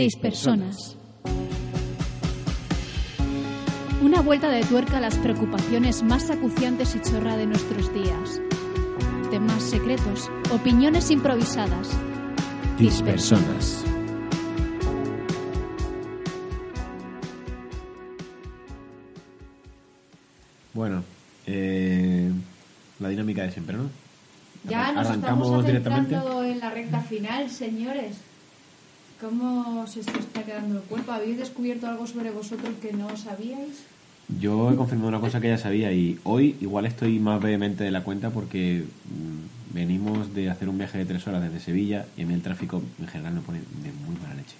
Dispersonas. Una vuelta de tuerca a las preocupaciones más acuciantes y chorra de nuestros días. Temas secretos, opiniones improvisadas. Dispersonas. Bueno, eh, la dinámica de siempre, ¿no? Ya nos Arrancamos estamos directamente. en la recta final, señores. ¿Cómo se está quedando el cuerpo? ¿Habéis descubierto algo sobre vosotros que no sabíais? Yo he confirmado una cosa que ya sabía y hoy igual estoy más vehemente de la cuenta porque mm, venimos de hacer un viaje de tres horas desde Sevilla y a mí el tráfico en general me pone de muy mala leche.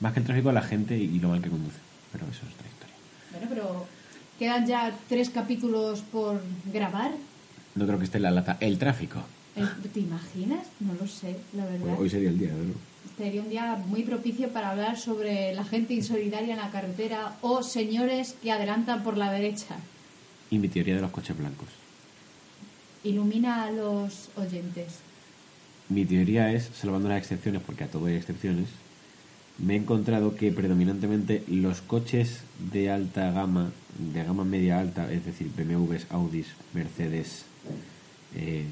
Más que el tráfico, la gente y lo mal que conduce. Pero eso es otra historia. Bueno, pero quedan ya tres capítulos por grabar. No creo que esté en la lata el tráfico. El- ¿Te imaginas? No lo sé, la verdad. Hoy sería el día, ¿no? Sería un día muy propicio para hablar sobre la gente insolidaria en la carretera o señores que adelantan por la derecha. Y mi teoría de los coches blancos. Ilumina a los oyentes. Mi teoría es, salvando las excepciones, porque a todo hay excepciones, me he encontrado que predominantemente los coches de alta gama, de gama media alta, es decir, BMWs, Audis, Mercedes, eh,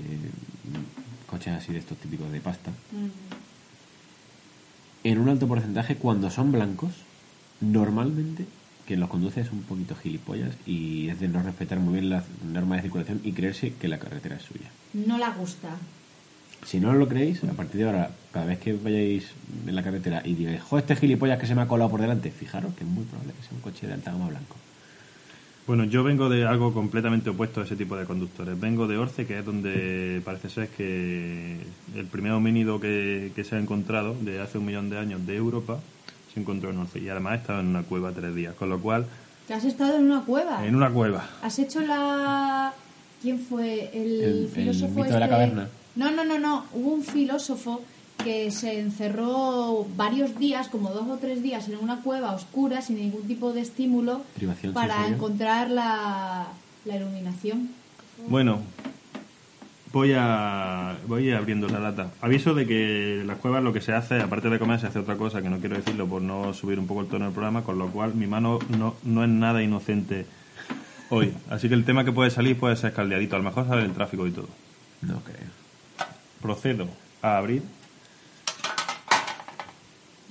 coches así de estos típicos de pasta, en un alto porcentaje, cuando son blancos, normalmente quien los conduce es un poquito gilipollas y es de no respetar muy bien las normas de circulación y creerse que la carretera es suya. No la gusta. Si no lo creéis, a partir de ahora, cada vez que vayáis en la carretera y digáis, jo, este gilipollas que se me ha colado por delante, fijaros que es muy probable que sea un coche de alta gama blanco. Bueno, yo vengo de algo completamente opuesto a ese tipo de conductores. Vengo de Orce, que es donde parece ser que el primer homínido que, que se ha encontrado de hace un millón de años de Europa se encontró en Orce. Y además estaba en una cueva tres días. Con lo cual, ¿Que has estado en una cueva? en una cueva. ¿Has hecho la... ¿Quién fue? El, El- el filósofo mito de la este- caverna. No, no, no, no. Hubo un filósofo que se encerró varios días, como dos o tres días, en una cueva oscura, sin ningún tipo de estímulo, Privación para encontrar la, la iluminación. Bueno, voy a voy abriendo la lata. Aviso de que en las cuevas lo que se hace, aparte de comer, se hace otra cosa, que no quiero decirlo por no subir un poco el tono del programa, con lo cual mi mano no, no es nada inocente hoy. Así que el tema que puede salir puede ser caldeadito. A lo mejor sale el tráfico y todo. No creo. Procedo a abrir.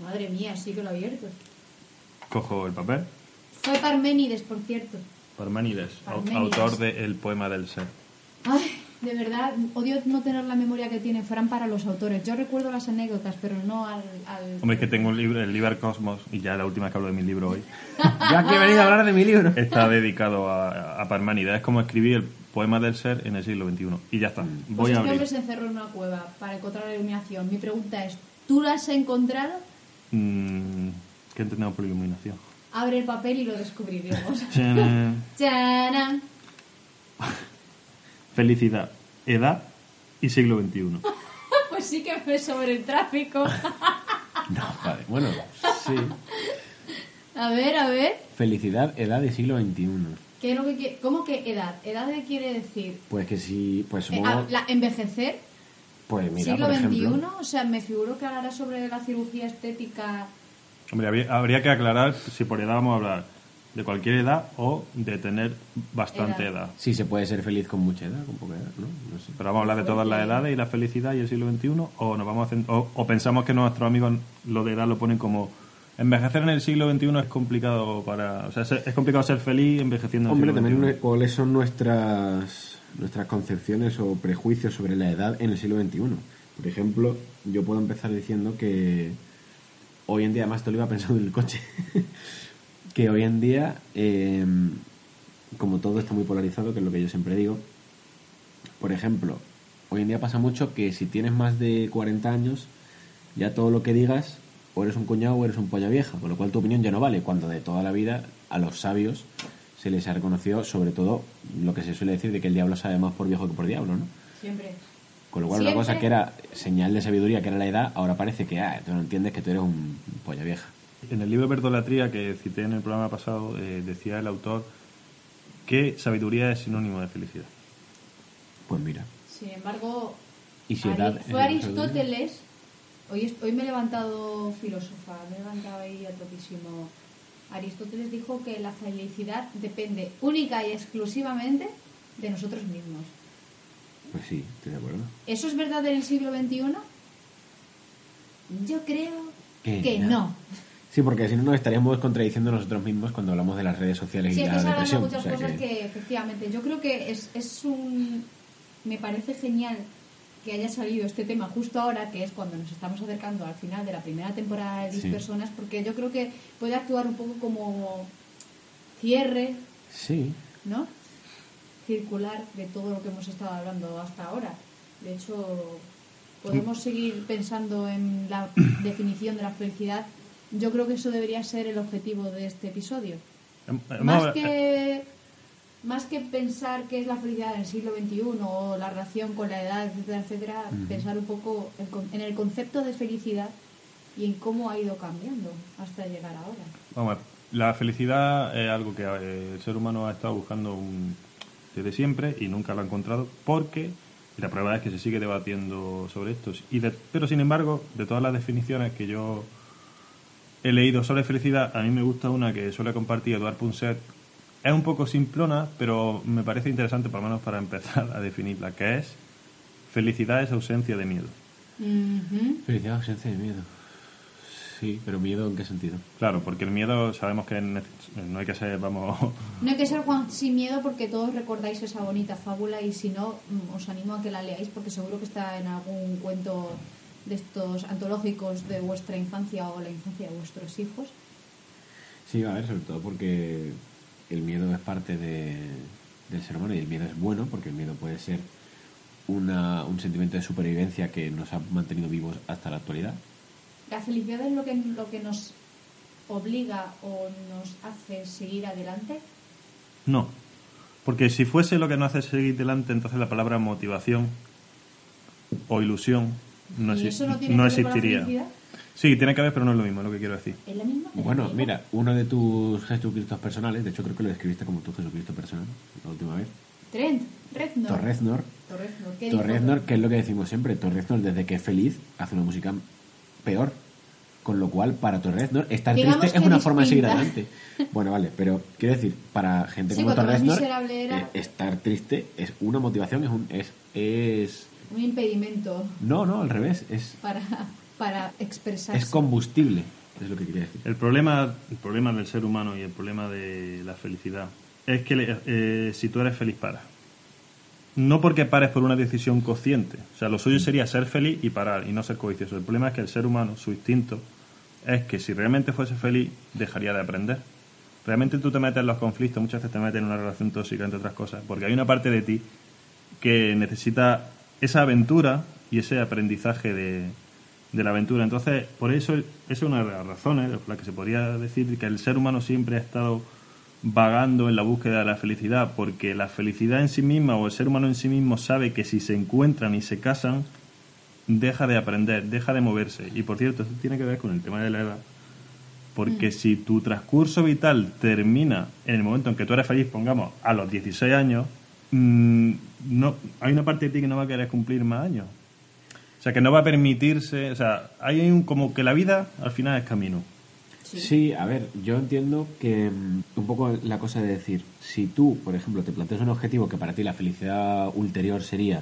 Madre mía, sí que lo he abierto. Cojo el papel. Fue Parménides, por cierto. Parménides, Parménides. autor de El poema del ser. Ay, de verdad, odio no tener la memoria que tiene Fran para los autores. Yo recuerdo las anécdotas, pero no al... al- Hombre, es que tengo un libro, el Liber Cosmos, y ya la última vez que hablo de mi libro hoy, Ya que he venido a hablar de mi libro. está dedicado a, a Parménides. Es como escribir el poema del ser en el siglo XXI. Y ya está. Pues Voy a este abrir. hombre se encerró en una cueva para encontrar la iluminación. Mi pregunta es, ¿tú la has encontrado? Mm, ¿Qué entendemos por iluminación? Abre el papel y lo descubriremos. Felicidad, edad y siglo XXI. Pues sí que fue sobre el tráfico. No, vale. Bueno, sí. A ver, a ver. Felicidad, edad y siglo XXI. ¿Qué es lo que qui- ¿Cómo que edad? ¿Edad qué quiere decir? Pues que sí, pues Eh, ah, la- ¿Envejecer? Pues mira, ¿Siglo por XXI? O sea, me figuro que hablará sobre la cirugía estética. Hombre, habría, habría que aclarar si por edad vamos a hablar de cualquier edad o de tener bastante Edad. edad. Sí, se puede ser feliz con mucha edad, con poca edad, ¿no? No sé. Pero vamos a hablar de todas las edades y la felicidad y el siglo XXI o nos vamos a o, o pensamos que nuestros amigos lo de edad lo ponen como envejecer en el siglo XXI es complicado para o sea es, complicado ser feliz envejeciendo en Hombre, el siglo también XXI. nue- cuáles son nuestras nuestras concepciones o prejuicios sobre la edad en el siglo XXI. Por ejemplo, yo puedo empezar diciendo que hoy en día, además te lo iba pensando en el coche, que hoy en día, eh, como todo está muy polarizado, que es lo que yo siempre digo, por ejemplo, hoy en día pasa mucho que si tienes más de 40 años, ya todo lo que digas, o eres un cuñado o eres un polla vieja, con lo cual tu opinión ya no vale, cuando de toda la vida a los sabios se les ha reconocido sobre todo lo que se suele decir de que el diablo sabe más por viejo que por diablo, ¿no? Siempre. Con lo cual una cosa que era señal de sabiduría, que era la edad, ahora parece que, ah, tú no entiendes que tú eres un polla vieja. En el libro Verdolatría que cité en el programa pasado, eh, decía el autor que sabiduría es sinónimo de felicidad. Pues mira. Sin embargo, Y si edad fue. Aristóteles. Hoy, es- hoy me he levantado filósofa, me he levantado ahí a topísimo. Aristóteles dijo que la felicidad depende única y exclusivamente de nosotros mismos. Pues sí, estoy de acuerdo. ¿Eso es verdad en el siglo XXI? Yo creo Que que no. no. Sí, porque si no nos estaríamos contradiciendo nosotros mismos cuando hablamos de las redes sociales Sí, y la depresión. muchas O sea cosas que- que... efectivamente, yo creo que es, es un... Me parece genial que haya salido este tema justo ahora, que es cuando nos estamos acercando al final de la primera temporada de 10 Sí. personas, porque yo creo que puede actuar un poco como cierre, Sí, ¿no? Circular de todo lo que hemos estado hablando hasta ahora. De hecho, podemos seguir pensando en la definición de la felicidad. Yo creo que eso debería ser el objetivo de este episodio. Hem- hemos- Más que, más que pensar qué es la felicidad en el siglo XXI o la relación con la edad, etcétera, etcétera, pensar un poco en, el concepto de felicidad y en cómo ha ido cambiando hasta llegar ahora. Vamos a ver, la felicidad es algo que eh, el ser humano ha estado buscando un- desde siempre y nunca lo ha encontrado porque y la prueba es que se sigue debatiendo sobre esto. Y de- pero sin embargo, de todas las definiciones que yo he leído sobre felicidad, a mí me gusta una que suele compartir Eduard Punset. Es un poco simplona, pero me parece interesante, por lo menos para empezar a definirla, que es felicidad es ausencia de miedo. Felicidad, ausencia de miedo. Sí, pero miedo en qué sentido? Claro, porque el miedo sabemos que nece- no hay que ser, vamos, No hay que ser Juan sin miedo porque todos recordáis esa bonita fábula y si no, mm, os animo a que la leáis porque seguro que está en algún cuento de estos antológicos de vuestra infancia o la infancia de vuestros hijos. Sí, a ver, sobre todo porque el miedo es parte de- del ser humano y el miedo es bueno porque el miedo puede ser una, un sentimiento de supervivencia que nos ha mantenido vivos hasta la actualidad. La felicidad es lo que, lo que nos obliga o nos hace seguir adelante. No. Porque si fuese lo que nos hace seguir delante, entonces la palabra motivación o ilusión no, ¿Y eso no tiene no que ver con la existiría. felicidad? Sí, tiene que ver, pero no es lo mismo, es lo que quiero decir. ¿Es la misma? ¿Es la Bueno, mira, uno de tus Jesucristos personales, de hecho creo que lo describiste como tu Jesucristo personal la última vez, Trent, Reznor. Torreznor. Torreznor. ¿Qué Torreznor, que es lo que decimos siempre, Torreznor desde que es feliz hace una música peor. Con lo cual, para Torreznor, estar Digamos triste es una forma de seguir adelante. Bueno, vale, pero quiero decir, para gente Sí, como Torreznor, era- eh, estar triste es una motivación, es un... Es, es... Un impedimento No, no, al revés, es, para, para expresarse. es combustible, es lo que quería decir. El problema, el problema del ser humano y el problema de la felicidad es que le- eh, si tú eres feliz, paras. No porque pares por una decisión consciente. O sea, lo suyo sería ser feliz y parar y no ser codicioso. El problema es que el ser humano, su instinto, es que si realmente fuese feliz, dejaría de aprender. Realmente tú te metes en los conflictos, muchas veces te metes en una relación tóxica, entre otras cosas, porque hay una parte de ti que necesita esa aventura y ese aprendizaje de, de la aventura. Entonces, por eso, es una de las razones por las que se podría decir que el ser humano siempre ha estado vagando en la búsqueda de la felicidad, porque la felicidad en sí misma o el ser humano en sí mismo sabe que si se encuentran y se casan, deja de aprender, deja de moverse. Y por cierto, esto tiene que ver con el tema de la edad. Porque si tu transcurso vital termina en el momento en que tú eres feliz, pongamos, a los 16 años, mm, no, hay una parte de ti que no va a querer cumplir más años. O sea, que no va a permitirse, o sea, hay un, como que la vida al final es camino. Sí. a ver, yo entiendo que mm, un poco la cosa de decir, si tú, por ejemplo, te planteas un objetivo que para ti la felicidad ulterior sería,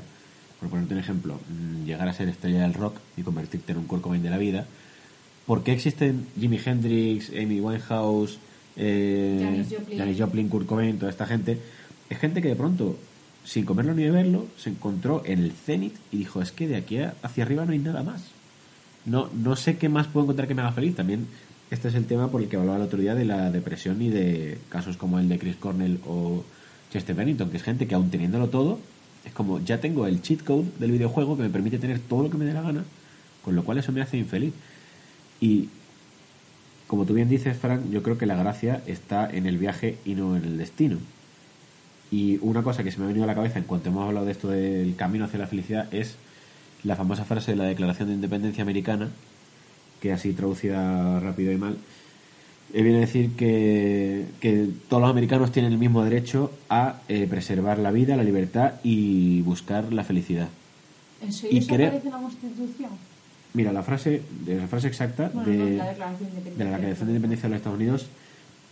por ponerte un ejemplo, mm, llegar a ser estrella del rock y convertirte en un Kurt Cobain de la vida, ¿por qué existen Jimi Hendrix, Amy Winehouse, eh, Janis Joplin. Janis Joplin, Kurt Cobain, toda esta gente? Es gente que de pronto, sin comerlo ni beberlo, se encontró en el cenit y dijo, es que de aquí hacia arriba no hay nada más no, no sé qué más puedo encontrar que me haga feliz. También este es el tema por el que hablaba el otro día de la depresión y de casos como el de Chris Cornell o Chester Bennington, que es gente que aún teniéndolo todo, Es como, ya tengo el cheat code del videojuego que me permite tener todo lo que me dé la gana, con lo cual eso me hace infeliz. Y como tú bien dices, Frank, yo creo que la gracia está en el viaje y no en el destino. Y una cosa que se me ha venido a la cabeza en cuanto hemos hablado de esto del camino hacia la felicidad es la famosa frase de la Declaración de Independencia Americana, que así traducida rápido y mal, eh, viene a decir que, que todos los americanos tienen el mismo derecho a eh, preservar la vida, la libertad y buscar la felicidad. ¿En serio Y eso creo- aparece en la Constitución? Mira, la frase, la frase exacta Bueno, de, no, la Declaración de Independencia. de la Declaración de Independencia de los Estados Unidos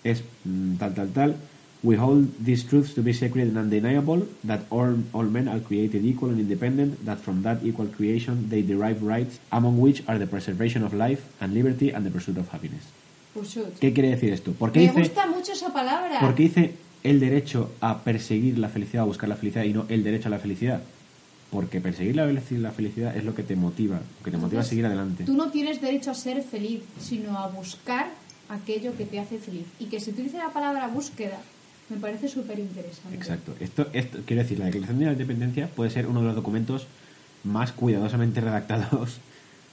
es mm, tal, tal, tal. We hold these truths to be sacred and undeniable, that all, all men are created equal and independent, that from that equal creation they derive rights, among which are the preservation of life and liberty and the pursuit of happiness. Pursuit. ¿Qué quiere decir esto? ¿Por qué Me dice, gusta mucho esa palabra. por qué dice el derecho a perseguir la felicidad, a buscar la felicidad y no el derecho a la felicidad? Porque perseguir la, la felicidad es lo que te motiva, lo que te motiva a Entonces, seguir adelante. Tú no tienes derecho a ser feliz, sino a buscar aquello que te hace feliz. Y que se utilice la palabra búsqueda me parece súper interesante. Exacto. Esto, esto, quiero decir, la Declaración de la Independencia puede ser uno de los documentos más cuidadosamente redactados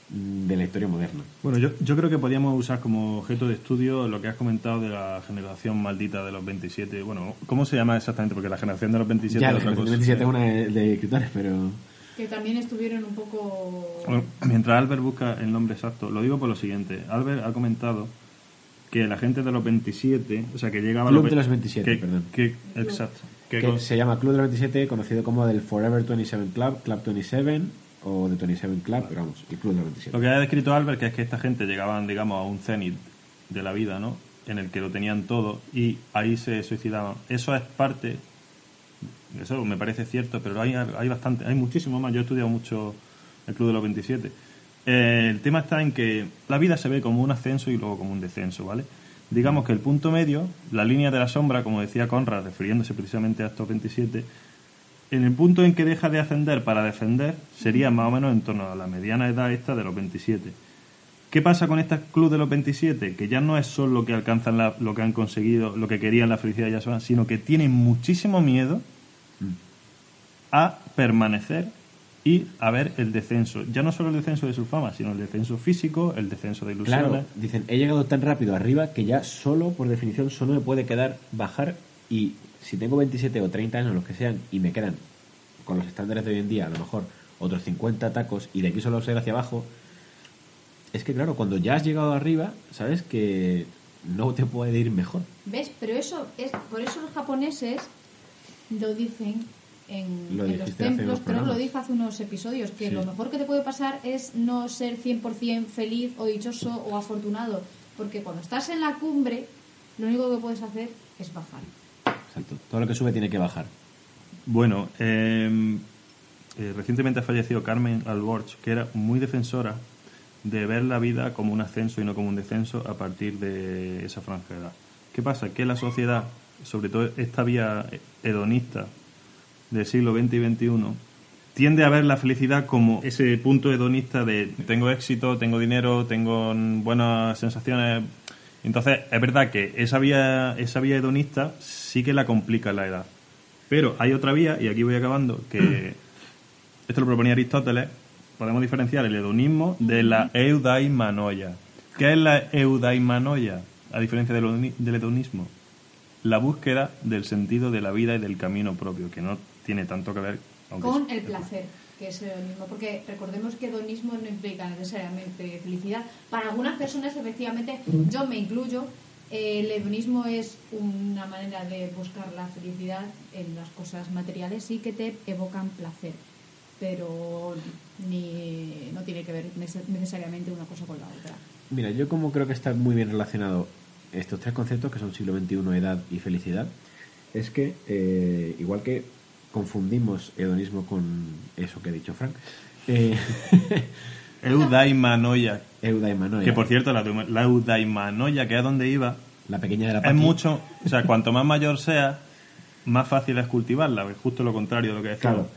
mm, de la historia moderna. Bueno, yo, yo creo que podríamos usar como objeto de estudio lo que has comentado de la generación maldita de los 27. Bueno, ¿cómo se llama exactamente? Porque la generación de los 27 ya, es la otra cosa. 27 es una de, de escritores, pero... Que también estuvieron un poco... Bueno, mientras Albert busca el nombre exacto, lo digo por lo siguiente. Albert ha comentado que la gente de los 27, o sea, que llegaba a Club los de los 27, que- perdón. que- exacto. Que se llama Club de los 27, conocido como del Forever 27 Club, Club 27 o The 27 Club, pero vamos, el Club de los 27. Lo que ha descrito Albert, que es que esta gente llegaban, digamos, a un cenit de la vida, ¿no? En el que lo tenían todo y ahí se suicidaban. Eso es parte, eso me parece cierto, pero hay, hay bastante, hay muchísimo más. Yo he estudiado mucho el Club de los 27. Eh, el tema está en que la vida se ve como un ascenso y luego como un descenso, ¿vale? Digamos que el punto medio, la línea de la sombra, como decía Conrad, refiriéndose precisamente a estos 27, en el punto en que deja de ascender para descender sería más o menos en torno a la mediana edad esta de los 27. ¿Qué pasa con este club de los 27? Que ya no es solo lo que alcanzan, la- lo que han conseguido, lo que querían la felicidad ya son, sino que tienen muchísimo miedo a permanecer y a ver el descenso. Ya no solo el descenso de su fama, sino el descenso físico, el descenso de ilusiones. Claro, dicen, he llegado tan rápido arriba que ya solo, por definición, solo me puede quedar bajar y si tengo 27 o 30 años, los que sean, y me quedan con los estándares de hoy en día, a lo mejor otros 50 tacos y de aquí solo ser hacia abajo, es que claro, cuando ya has llegado arriba, sabes que no te puede ir mejor. ¿Ves? Pero eso es por eso los japoneses lo dicen en, Lo en los templos, creo que lo dije hace unos episodios, que Sí. lo mejor que te puede pasar es no ser 100% feliz o dichoso o afortunado, porque cuando estás en la cumbre, lo único que puedes hacer es bajar. Exacto. Todo lo que sube tiene que bajar. Bueno, eh, eh, recientemente ha fallecido Carmen Alborch, que era muy defensora de ver la vida como un ascenso y no como un descenso a partir de esa franja de edad. ¿Qué pasa? Que la sociedad, sobre todo esta vía hedonista del siglo XX y XXI, tiende a ver la felicidad como ese punto hedonista de tengo éxito, tengo dinero, tengo buenas sensaciones. Entonces, es verdad que esa vía, esa vía hedonista sí que la complica la edad. Pero hay otra vía, y aquí voy acabando, que esto lo proponía Aristóteles, podemos diferenciar el hedonismo de la eudaimanoia. ¿Qué es la eudaimanoia? A diferencia del hedonismo, la búsqueda del sentido de la vida y del camino propio, que no tiene tanto que ver Con es- el placer, que es el hedonismo, porque recordemos que hedonismo no implica necesariamente felicidad. Para algunas personas, efectivamente, yo me incluyo, eh, el hedonismo es una manera de buscar la felicidad en las cosas materiales y que te evocan placer, pero ni, no tiene que ver nece- necesariamente una cosa con la otra. Mira, yo como creo que está muy bien relacionado estos tres conceptos, que son siglo XXI, edad y felicidad, es que, eh, igual que confundimos hedonismo con eso que ha dicho Frank, eh, eudaimanoia, eudaimanoia, que por cierto, la, la eudaimanoia, que es donde iba, la pequeña de la es Paqui, mucho, o sea, cuanto más mayor sea, más fácil es cultivarla, es justo lo contrario de lo que decía. Claro,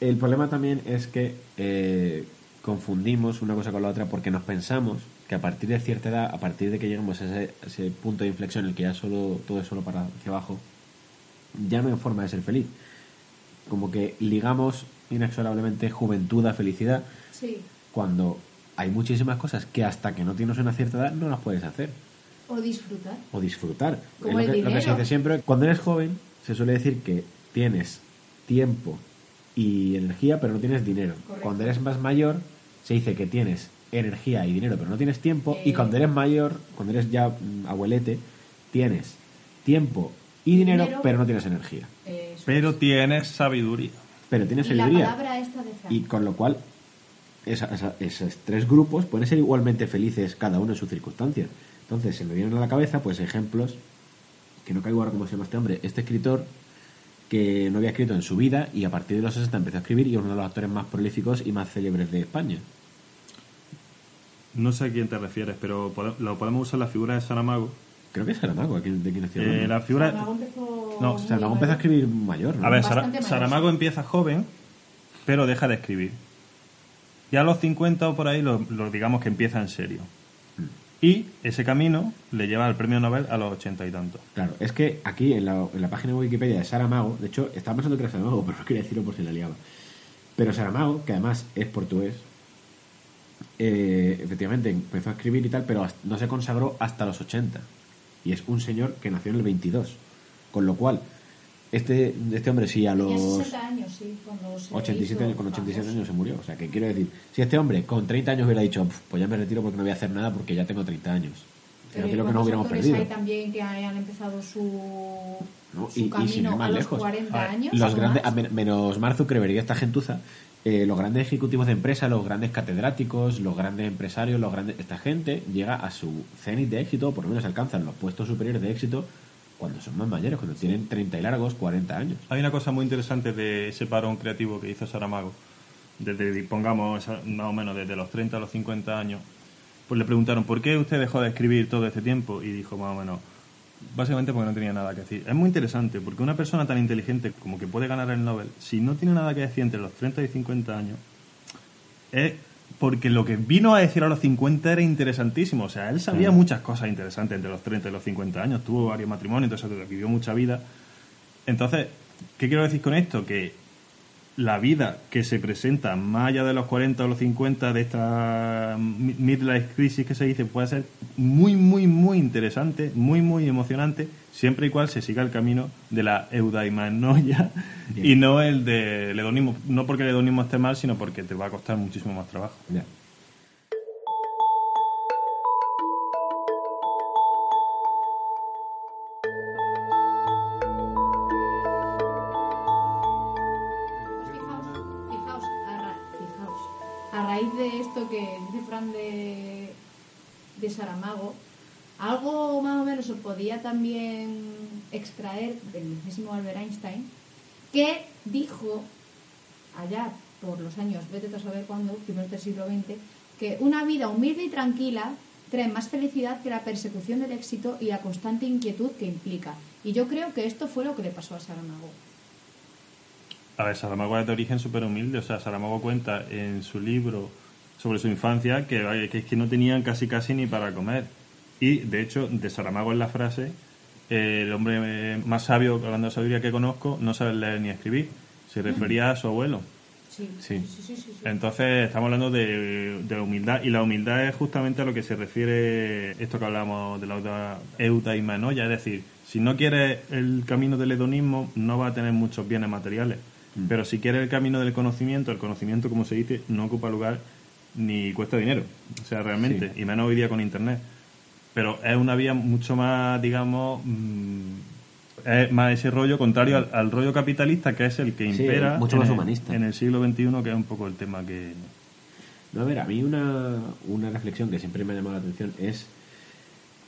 el problema también es que eh, confundimos una cosa con la otra porque nos pensamos que a partir de cierta edad, a partir de que llegamos a ese, a ese punto de inflexión en el que ya solo todo es solo para hacia abajo, ya no hay forma de ser feliz. como que ligamos inexorablemente juventud a felicidad Sí. cuando hay muchísimas cosas que hasta que no tienes una cierta edad no las puedes hacer O disfrutar. o disfrutar. Como Es lo, el que, lo que se dice siempre, cuando eres joven se suele decir que tienes tiempo y energía pero no tienes dinero. Correcto. Cuando eres más mayor se dice que tienes energía y dinero pero no tienes tiempo y cuando eres mayor, cuando eres ya mm, abuelete, tienes tiempo y dinero, Dinero. pero no tienes energía. Eso Pero es. tienes sabiduría. Pero tienes y la sabiduría. palabra esta de Fran. Y con lo cual, esa- esa- esos tres grupos pueden ser igualmente felices cada uno en sus circunstancias. Entonces, se me vienen a la cabeza, pues, ejemplos, que no caigo ahora cómo se llama este hombre, este escritor que no había escrito en su vida y a partir de los 60 empezó a escribir y es uno de los actores más prolíficos y más célebres de España. No sé a quién te refieres, pero pode- lo podemos usar la figura de Saramago. Creo que es Saramago, ¿a quién- ¿de quién estoy Eh, la figura... Saramago empezó No, Saramago empezó a escribir mayor, ¿no? A ver, Sara- Bastante mayor. Saramago empieza joven, pero deja de escribir. Y a los 50 o por ahí lo, lo digamos que empieza en serio. Y ese camino le lleva al premio Nobel a los ochenta y tantos. Claro, es que aquí en la, en la página de Wikipedia de Saramago, de hecho, estaba pensando que era Saramago, pero no quería decirlo por si la liaba. Pero Saramago, que además es portugués, eh, efectivamente empezó a escribir y tal, pero no se consagró hasta los 80. Y es un señor que nació en el 22. Con lo cual, este, este hombre sí a los 60 años, sí, cuando se 87 hizo años, con 87 famoso. años se murió. O sea, que quiero decir, si este hombre con 30 años hubiera dicho, "Pf, pues ya me retiro porque no voy a hacer nada porque ya tengo 30 años. Pero lo que ¿cuántos nos hubiéramos perdido. hay también que hayan empezado su, ¿no? su Y, y camino sin ir más a los lejos. 40 A ver, años? los grandes, más? a men- menos Mark Zuckerberg y esta gentuza, eh, los grandes ejecutivos de empresa, los grandes catedráticos, los grandes empresarios, los grandes, esta gente llega a su cenit de éxito, o por lo menos alcanzan los puestos superiores de éxito cuando son más mayores, cuando tienen 30 y largos, 40 años. Hay una cosa muy interesante de ese parón creativo que hizo Saramago, desde, pongamos, más o menos desde los 30 a los 50 años. Pues le preguntaron, ¿por qué usted dejó de escribir todo este tiempo? Y dijo, más o menos, básicamente porque no tenía nada que decir. Es muy interesante, porque una persona tan inteligente como que puede ganar el Nobel, si no tiene nada que decir entre los 30 y 50 años, es porque lo que vino a decir a los 50 era interesantísimo. O sea, él sabía muchas cosas interesantes entre los 30 y los 50 años. Tuvo varios matrimonios, entonces vivió mucha vida. Entonces, ¿qué quiero decir con esto? Que la vida que se presenta más allá de los 40 o los 50 de esta mi- midlife crisis que se dice puede ser muy, muy, muy interesante, muy, muy emocionante, siempre y cual se siga el camino de la eudaimanoia Bien. y no el del hedonismo. No porque el hedonismo esté mal, sino porque te va a costar muchísimo más trabajo. De, de Saramago, algo más o menos se podía también extraer del mismísimo Albert Einstein, que dijo allá por los años, vete a saber cuándo, primeros del siglo XX, que una vida humilde y tranquila trae más felicidad que la persecución del éxito y la constante inquietud que implica. Y yo creo que esto fue lo que le pasó a Saramago. A ver, Saramago es de origen súper humilde. O sea, Saramago cuenta en su libro sobre su infancia que, vaya, que es que no tenían casi casi ni para comer. Y, de hecho, de Saramago es la frase, eh, el hombre eh, más sabio, hablando de sabiduría que conozco, no sabe leer ni escribir. Se refería a su abuelo. Sí, Sí. sí, sí, sí, sí. Entonces, estamos hablando de, de humildad. Y la humildad es justamente a lo que se refiere esto que hablamos de la euta- eudaimanoia. Es decir, si no quieres el camino del hedonismo, no va a tener muchos bienes materiales. Pero si quieres el camino del conocimiento, el conocimiento, como se dice, no ocupa lugar ni cuesta dinero. O sea, realmente. Sí. Y menos hoy día con Internet. Pero es una vía mucho más, digamos, mm, es más ese rollo contrario al, al rollo capitalista, que es el que Sí, impera mucho en más el- humanista. en el siglo XXI, que es un poco el tema que... No, a ver, a mí una, una reflexión que siempre me ha llamado la atención es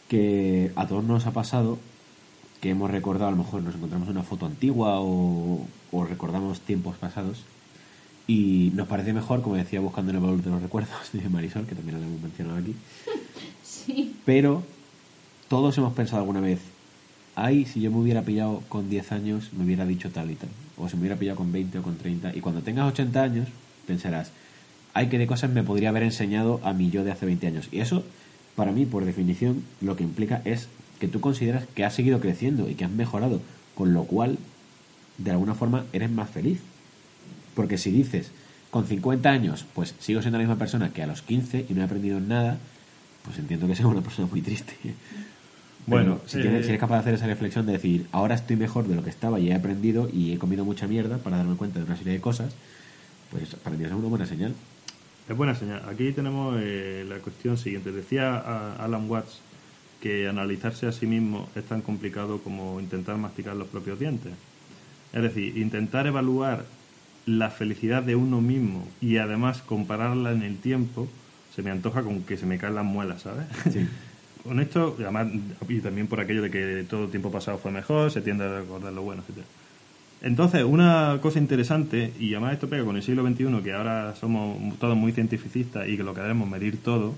que a todos nos ha pasado que hemos recordado, a lo mejor nos encontramos una foto antigua o, o recordamos tiempos pasados y nos parece mejor, como decía, buscando en el valor de los recuerdos de Marisol, que también lo hemos mencionado aquí, Sí, pero todos hemos pensado alguna vez, ay, si yo me hubiera pillado con 10 años, me hubiera dicho tal y tal. O si me hubiera pillado con 20 o con 30. Y cuando tengas 80 años, pensarás, ay, qué de cosas me podría haber enseñado a mí yo de hace 20 años. Y eso, para mí, por definición, lo que implica es que tú consideras que has seguido creciendo y que has mejorado. Con lo cual, de alguna forma eres más feliz. Porque si dices, con 50 años, pues sigo siendo la misma persona que a los 15 y no he aprendido nada, pues entiendo que sea una persona muy triste. Bueno, Pero si, eh, tienes- si eres capaz de hacer esa reflexión de decir, ahora estoy mejor de lo que estaba y he aprendido y he comido mucha mierda para darme cuenta de una serie de cosas, pues para mí es una buena señal. Es buena señal. Aquí tenemos eh, la cuestión siguiente. Decía a- Alan Watts que analizarse a sí mismo es tan complicado como intentar masticar los propios dientes. Es decir, intentar evaluar la felicidad de uno mismo y además compararla en el tiempo se me antoja con que se me caen las muelas, ¿sabes? Sí. Con esto, y además, y también por aquello de que todo el tiempo pasado fue mejor, se tiende a recordar lo bueno, etcétera. Entonces, una cosa interesante, y además esto pega con el siglo XXI, que ahora somos todos muy cientificistas y que lo queremos medir todo,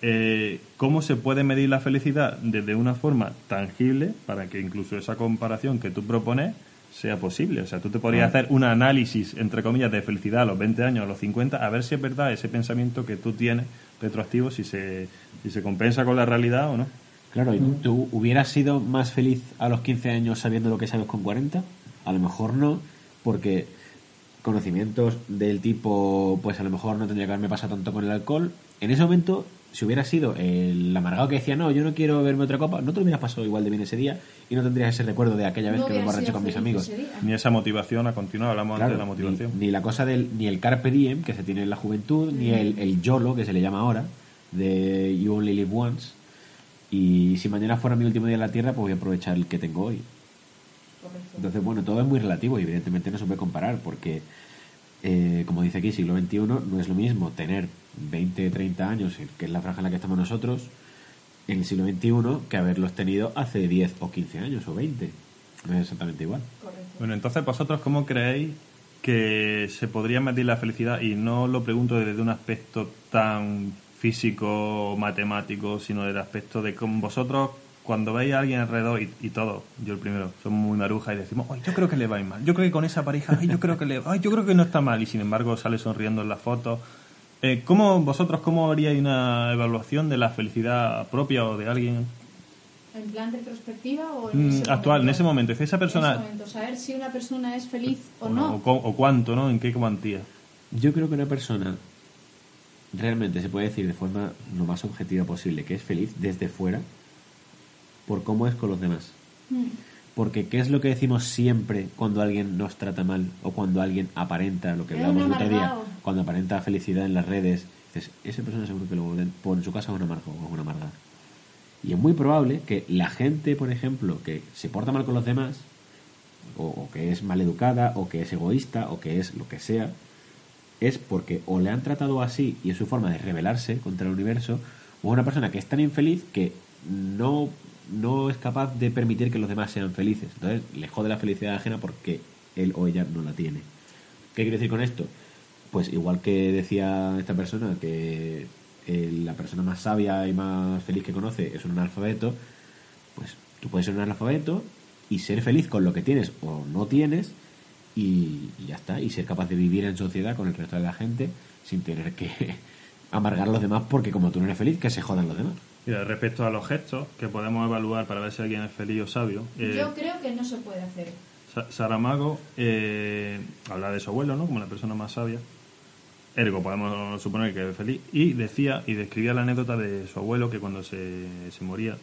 eh, ¿cómo se puede medir la felicidad desde una forma tangible para que incluso esa comparación que tú propones sea posible? O sea, tú te podrías hacer un análisis, entre comillas, de felicidad a los 20 años, a los 50, a ver si es verdad ese pensamiento que tú tienes retroactivo, si se, si se compensa con la realidad o no. Claro, ¿y tú hubieras sido más feliz a los 15 años sabiendo lo que sabes con 40? A lo mejor no, porque conocimientos del tipo, pues a lo mejor no tendría que haberme pasado tanto con el alcohol. En ese momento, si hubiera sido el amargado que decía, no, yo no quiero verme otra copa, no te lo hubieras pasado igual de bien ese día y no tendrías ese recuerdo de aquella vez No que me sido con mis amigos. Ni esa motivación a continuar, hablamos Claro, antes de la motivación. Ni, ni la cosa del ni el carpe diem que se tiene en la juventud, ni el, el YOLO que se le llama ahora, de You Only Live Once. Y si mañana fuera mi último día en la Tierra, pues voy a aprovechar el que tengo hoy. Entonces, bueno, todo es muy relativo y evidentemente no se puede comparar porque, eh, como dice aquí, siglo XXI no es lo mismo tener 20, 30 años, que es la franja en la que estamos nosotros, en el siglo XXI que haberlos tenido hace 10 o 15 años o 20. No es exactamente igual. Correcto. Bueno, entonces vosotros cómo creéis que se podría medir la felicidad y no lo pregunto desde un aspecto tan físico o matemático, sino desde el aspecto de cómo vosotros cuando veis a alguien alrededor y, y todos, yo el primero, somos muy marujas y decimos, "Ay, yo creo que le va a ir mal, yo creo que con esa pareja, ay, yo creo que le, ay, yo creo que no está mal y sin embargo sale sonriendo en las fotos. Eh, ¿Cómo vosotros cómo haríais una evaluación de la felicidad propia o de alguien ¿En plan retrospectiva o en mm, ese actual, en momento? ese momento? Si esa En persona ese momento, saber si una persona es feliz o no, no. o, cu- o cuánto, ¿no? ¿En qué cuantía? Yo creo que una persona realmente se puede decir de forma lo más objetiva posible que es feliz desde fuera por cómo es con los demás. Mm. Porque ¿qué es lo que decimos siempre cuando alguien nos trata mal o cuando alguien aparenta lo que un el otro día, cuando aparenta felicidad en las redes? Dices, esa persona seguro que luego por en su casa es un amargo o es una amargada. Y es muy probable que la gente, por ejemplo, que se porta mal con los demás, o, o que es maleducada, o que es egoísta, o que es lo que sea, es porque o le han tratado así y es su forma de rebelarse contra el universo, o es una persona que es tan infeliz que no, no es capaz de permitir que los demás sean felices. Entonces le jode la felicidad ajena porque él o ella no la tiene. ¿Qué quiero decir con esto? Pues igual que decía esta persona que eh, la persona más sabia y más feliz que conoce es un analfabeto, pues tú puedes ser un analfabeto y ser feliz con lo que tienes o no tienes y, y ya está, y ser capaz de vivir en sociedad con el resto de la gente sin tener que amargar a los demás porque como tú no eres feliz, que se jodan los demás. Mira, respecto a los gestos que podemos evaluar para ver si alguien es feliz o sabio, eh, Yo creo que no se puede hacer. Sa- Saramago eh, habla de su abuelo, ¿no? Como la persona más sabia. Ergo, podemos suponer que es feliz. Y decía y describía la anécdota de su abuelo que cuando se, se moría,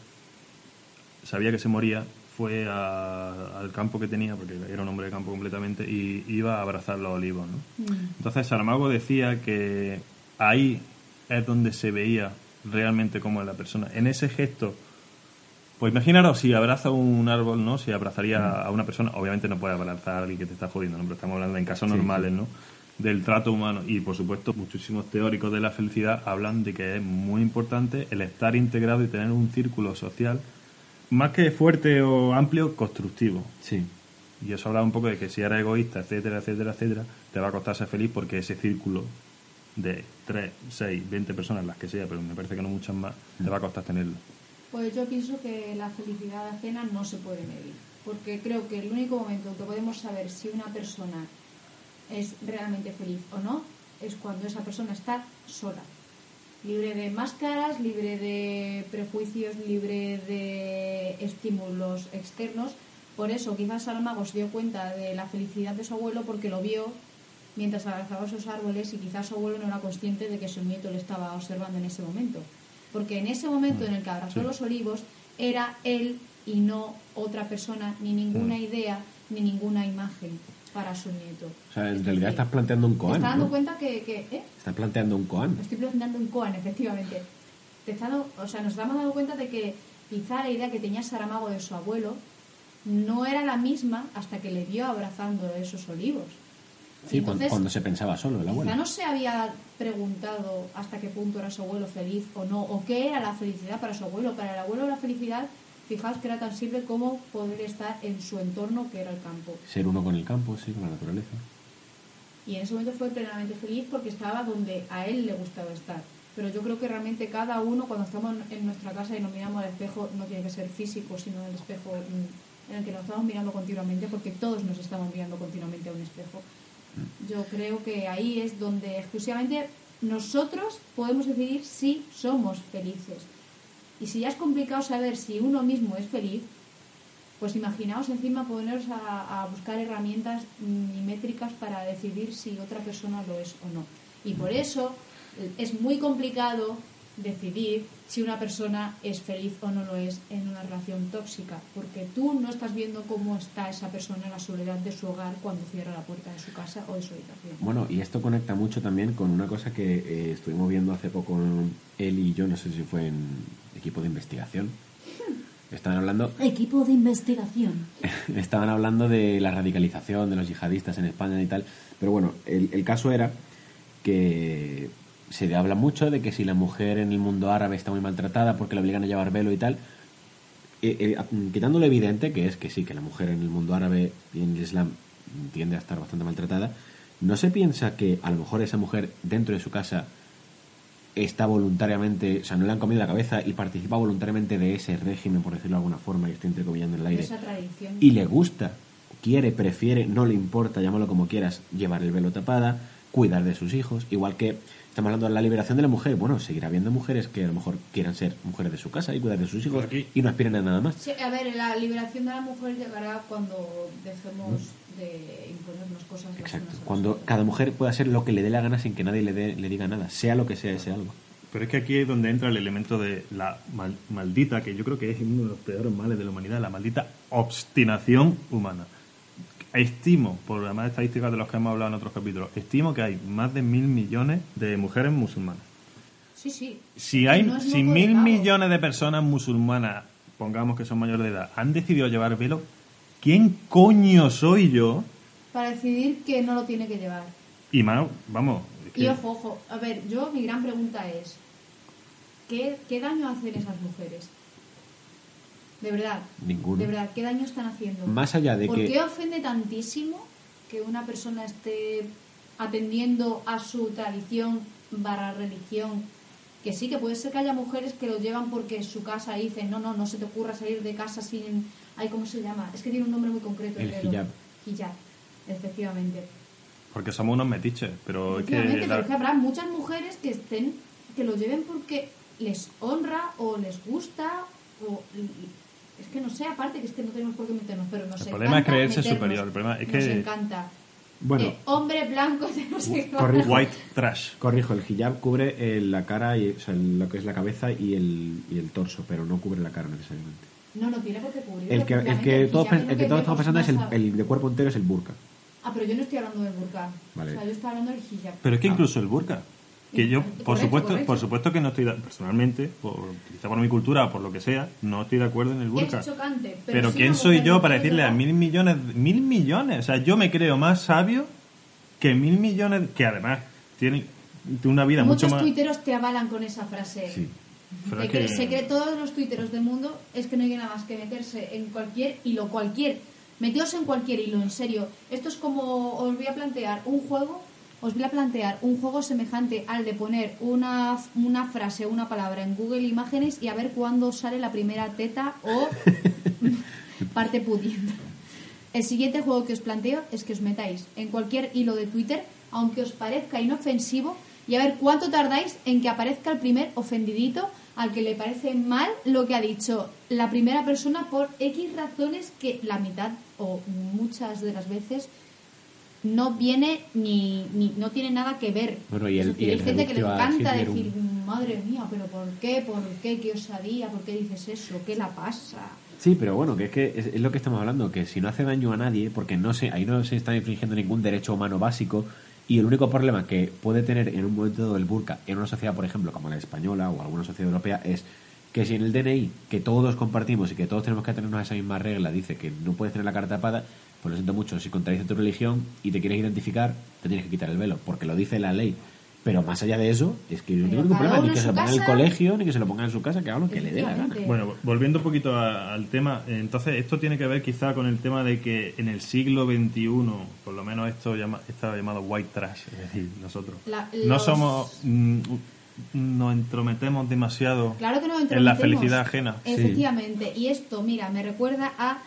sabía que se moría, fue a- al campo que tenía, porque era un hombre de campo completamente, y iba a abrazar los olivos, ¿no? Mm. Entonces Saramago decía que ahí es donde se veía realmente cómo es la persona. En ese gesto, pues imaginaros si abraza un árbol, ¿no? Si abrazaría a una persona, obviamente no puede abrazar a alguien que te está jodiendo, ¿no? Pero estamos hablando en casos Sí, normales. ¿no? Del trato humano. Y por supuesto, muchísimos teóricos de la felicidad hablan de que es muy importante el estar integrado y tener un círculo social más que fuerte o amplio, constructivo. Sí. Y eso habla un poco de que si eres egoísta, etcétera, etcétera, etcétera, te va a costar ser feliz porque ese círculo de 3, 6, 20 personas, las que sea, pero me parece que no muchas más, te va a costar tenerlo. Pues yo pienso que la felicidad ajena no se puede medir, porque creo que el único momento en que podemos saber si una persona es realmente feliz o no es cuando esa persona está sola, libre de máscaras, libre de prejuicios, libre de estímulos externos Por eso, quizás Saramago se dio cuenta de la felicidad de su abuelo porque lo vio mientras abrazaba esos árboles y quizás su abuelo no era consciente de que su nieto le estaba observando en ese momento. Porque en ese momento en el que abrazó los olivos, era él y no otra persona, ni ninguna idea, ni ninguna imagen para su nieto. O sea, en Es realidad decir, estás planteando un te koan, está dando ¿no? cuenta que... que ¿eh? Estás planteando un koan. Me estoy planteando un koan, efectivamente. Te está dando- o sea, nos estamos dando cuenta de que quizá la idea que tenía Saramago de su abuelo no era la misma hasta que le vio abrazando esos olivos. Sí, entonces, cuando se pensaba solo el abuelo. Quizá no se había preguntado hasta qué punto era su abuelo feliz o no, o qué era la felicidad para su abuelo. Para el abuelo la felicidad, fijaos que era tan simple como poder estar en su entorno que era el campo. Ser uno con el campo, sí, con la naturaleza. Y en ese momento fue plenamente feliz porque estaba donde a él le gustaba estar. Pero yo creo que realmente cada uno, cuando estamos en nuestra casa y nos miramos al espejo, no tiene que ser físico, sino el espejo en el que nos estamos mirando continuamente, porque todos nos estamos mirando continuamente a un espejo. Yo creo que ahí es donde exclusivamente nosotros podemos decidir si somos felices. Y si ya es complicado saber si uno mismo es feliz, pues imaginaos encima poneros a, a buscar herramientas mm, métricas para decidir si otra persona lo es o no. Y por eso es muy complicado decidir si una persona es feliz o no lo es en una relación tóxica, porque tú no estás viendo cómo está esa persona en la soledad de su hogar cuando cierra la puerta de su casa o de su habitación. Bueno, y esto conecta mucho también con una cosa que eh, estuvimos viendo hace poco él y yo, no sé si fue en equipo de investigación. Estaban hablando, Equipo de investigación. estaban hablando de la radicalización de los yihadistas en España y tal. Pero bueno, el, el caso era que se habla mucho de que si la mujer en el mundo árabe está muy maltratada porque la obligan a llevar velo y tal, eh, eh, quitando lo evidente que es que sí, que la mujer en el mundo árabe y en el Islam tiende a estar bastante maltratada, ¿no se piensa que a lo mejor esa mujer dentro de su casa está voluntariamente, o sea, no le han comido la cabeza y participa voluntariamente de ese régimen, por decirlo de alguna forma, y estoy entrecomillando en el aire, Esa y le gusta, quiere, prefiere, no le importa, llámalo como quieras, llevar el velo tapada, cuidar de sus hijos, igual que estamos hablando de la liberación de la mujer, bueno, seguirá habiendo mujeres que a lo mejor quieran ser mujeres de su casa y cuidar de sus hijos aquí. y no aspiren a nada más. Sí, a ver, la liberación de la mujer llegará cuando dejemos de imponernos cosas Exacto, las cuando cada mujer pueda hacer lo que le dé la gana sin que nadie le, dé- le diga nada, sea lo que sea ese algo. Pero es que aquí es donde entra el elemento de la mal- maldita, que yo creo que es uno de los peores males de la humanidad, la maldita obstinación humana. Estimo, por las más estadísticas de los que hemos hablado en otros capítulos, estimo que hay más de mil millones de mujeres musulmanas. Sí, sí. Si hay, No si de mil millones de personas musulmanas, pongamos que son mayores de edad, han decidido llevar velo, ¿quién coño soy yo? Para decidir que no lo tiene que llevar. Y más, vamos, es que- Y ojo, ojo, a ver, yo mi gran pregunta es, ¿qué, qué daño hacen esas mujeres? De verdad, Ninguno. de verdad, ¿qué daño están haciendo? Más allá de ¿Por que... qué ofende tantísimo que una persona esté atendiendo a su tradición barra religión? Que sí, que puede ser que haya mujeres que lo llevan porque su casa dicen, no, no, no se te ocurra salir de casa sin... Ay, ¿Cómo se llama? Es que tiene un nombre muy concreto. El velo. hijab. Hijab, efectivamente. porque somos unos metiches, pero es que... Efectivamente, la- pero es que habrá muchas mujeres que estén, que lo lleven porque les honra o les gusta o es que no sé, aparte que es que no tenemos por qué meternos, pero nos El problema es creerse meternos, superior, el problema es nos que- encanta. Bueno. Eh, hombre blanco de no sé. Corrijo. White trash. Corrijo, el hijab cubre eh, la cara, y, o sea, lo que es la cabeza y el, y el torso, pero no cubre la cara necesariamente. No, no tiene por qué cubrirlo. El que, el que el todos, el que todos estamos pensando es el, el de cuerpo entero es el burka. Ah, pero yo no estoy hablando del burka. Vale. O sea, yo estoy hablando del hijab. Pero es que incluso el burka, que yo, Correcto, por supuesto, correcto. por supuesto que no estoy, de- personalmente, por, quizá por mi cultura o por lo que sea, no estoy de acuerdo en el burka. Es chocante, pero, Pero si ¿quién soy yo para decirle a mil millones, mil millones? O sea, yo me creo más sabio que mil millones, que además tienen una vida mucho Muchos más... tuiteros te avalan con esa frase. Sí. Pero cree, que- se cree todos los tuiteros del mundo es que no hay nada más que meterse en cualquier hilo, cualquier. Meteos en cualquier hilo, en serio. Esto es como os voy a plantear un juego, os voy a plantear un juego semejante al de poner una, una frase o una palabra en Google Imágenes y a ver cuándo sale la primera teta o parte pudiente. El siguiente juego que os planteo es que os metáis en cualquier hilo de Twitter, aunque os parezca inofensivo, y a ver cuánto tardáis en que aparezca el primer ofendidito al que le parece mal lo que ha dicho la primera persona por X razones que la mitad o muchas de las veces no viene ni, ni no tiene nada que ver. Bueno, y el- decir, y hay el gente que le encanta un- decir, madre mía, pero ¿por qué? ¿Por qué? ¿Qué osadía? ¿Por qué dices eso? ¿Qué la pasa? Sí, pero bueno, que es que es, es lo que estamos hablando, que si no hace daño a nadie, porque no se, ahí no se está infringiendo ningún derecho humano básico, y el único problema que puede tener en un momento dado el burka en una sociedad, por ejemplo, como la española o alguna sociedad europea, es que si en el DNI, que todos compartimos y que todos tenemos que tenernos esa misma regla, dice que no puedes tener la cara tapada, pues lo siento mucho, si contradice tu religión y te quieres identificar, te tienes que quitar el velo, porque lo dice la ley. Pero más allá de eso, es que yo no tengo ningún problema, ni que se lo ponga en el colegio, ni que se lo ponga en su casa, que haga lo que le dé la gana. Bueno, volviendo un poquito a- al tema, entonces esto tiene que ver quizá con el tema de que en el siglo XXI, por lo menos esto llama, está llamado white trash, es decir, nosotros La- no somos, mm, nos entrometemos demasiado Claro que no en la felicidad ajena. Efectivamente. Y esto, mira, me recuerda a...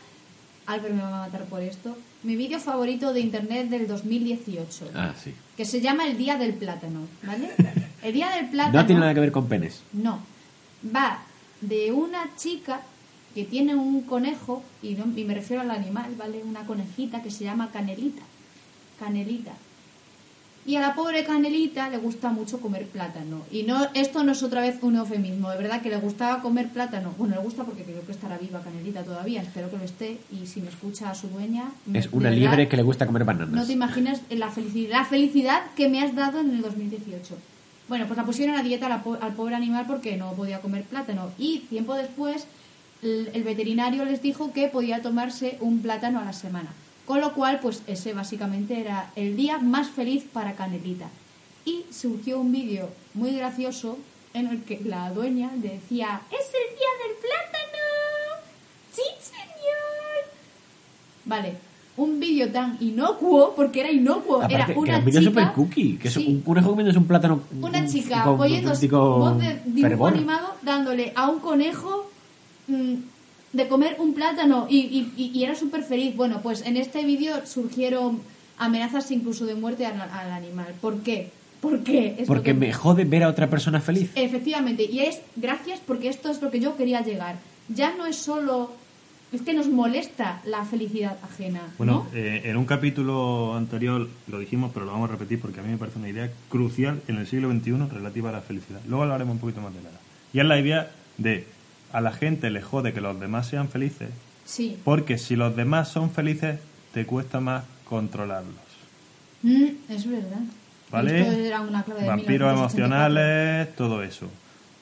Albert me va a matar por esto. Mi vídeo favorito de internet del 2018. Ah, sí. Que se llama El Día del Plátano, ¿vale? El Día del Plátano... No tiene nada que ver con penes. No. Va de una chica que tiene un conejo, y, no, y me refiero al animal, ¿vale? Una conejita que se llama Canelita. Canelita. Y a la pobre Canelita le gusta mucho comer plátano. Y no esto no es otra vez un eufemismo, de verdad que le gustaba comer plátano. Bueno, le gusta porque creo que estará viva Canelita todavía, espero que lo esté. Y si me escucha a su dueña... Es una verdad, liebre que le gusta comer bananas. no te imaginas la felicidad, la felicidad que me has dado en el 2018. Bueno, pues la pusieron a dieta al pobre animal porque no podía comer plátano. Y tiempo después, el veterinario les dijo que podía tomarse un plátano a la semana. Con lo cual, pues ese básicamente era el día más feliz para Canelita. Y surgió un vídeo muy gracioso en el que la dueña decía, ¡Es el día del plátano! ¡Sí, señor! Vale, un vídeo tan inocuo, porque era inocuo, Aparte, era que una un vídeo chica... super cookie, que es Sí, un conejo comiéndose un plátano una un- chica auténtico voz de dibujo fervor. animado dándole a un conejo mm, de comer un plátano y, y- y- y era súper feliz. Bueno, pues en este vídeo surgieron amenazas incluso de muerte al, al animal. ¿Por qué? ¿Por qué? Es Porque que- me jode ver a otra persona feliz. Efectivamente, y es gracias porque esto es lo que yo quería llegar. Ya no es solo... Es que nos molesta la felicidad ajena, Bueno, ¿no? eh, en un capítulo anterior lo dijimos, pero lo vamos a repetir porque a mí me parece una idea crucial en el siglo XXI relativa a la felicidad. Luego hablaremos un poquito más de la edad. Y es la idea de a la gente le jode que los demás sean felices, Sí. porque si los demás son felices, te cuesta más controlarlos. Mm, es verdad. ¿Vale? Esto era una clave de Vampiros 1984. emocionales, todo eso.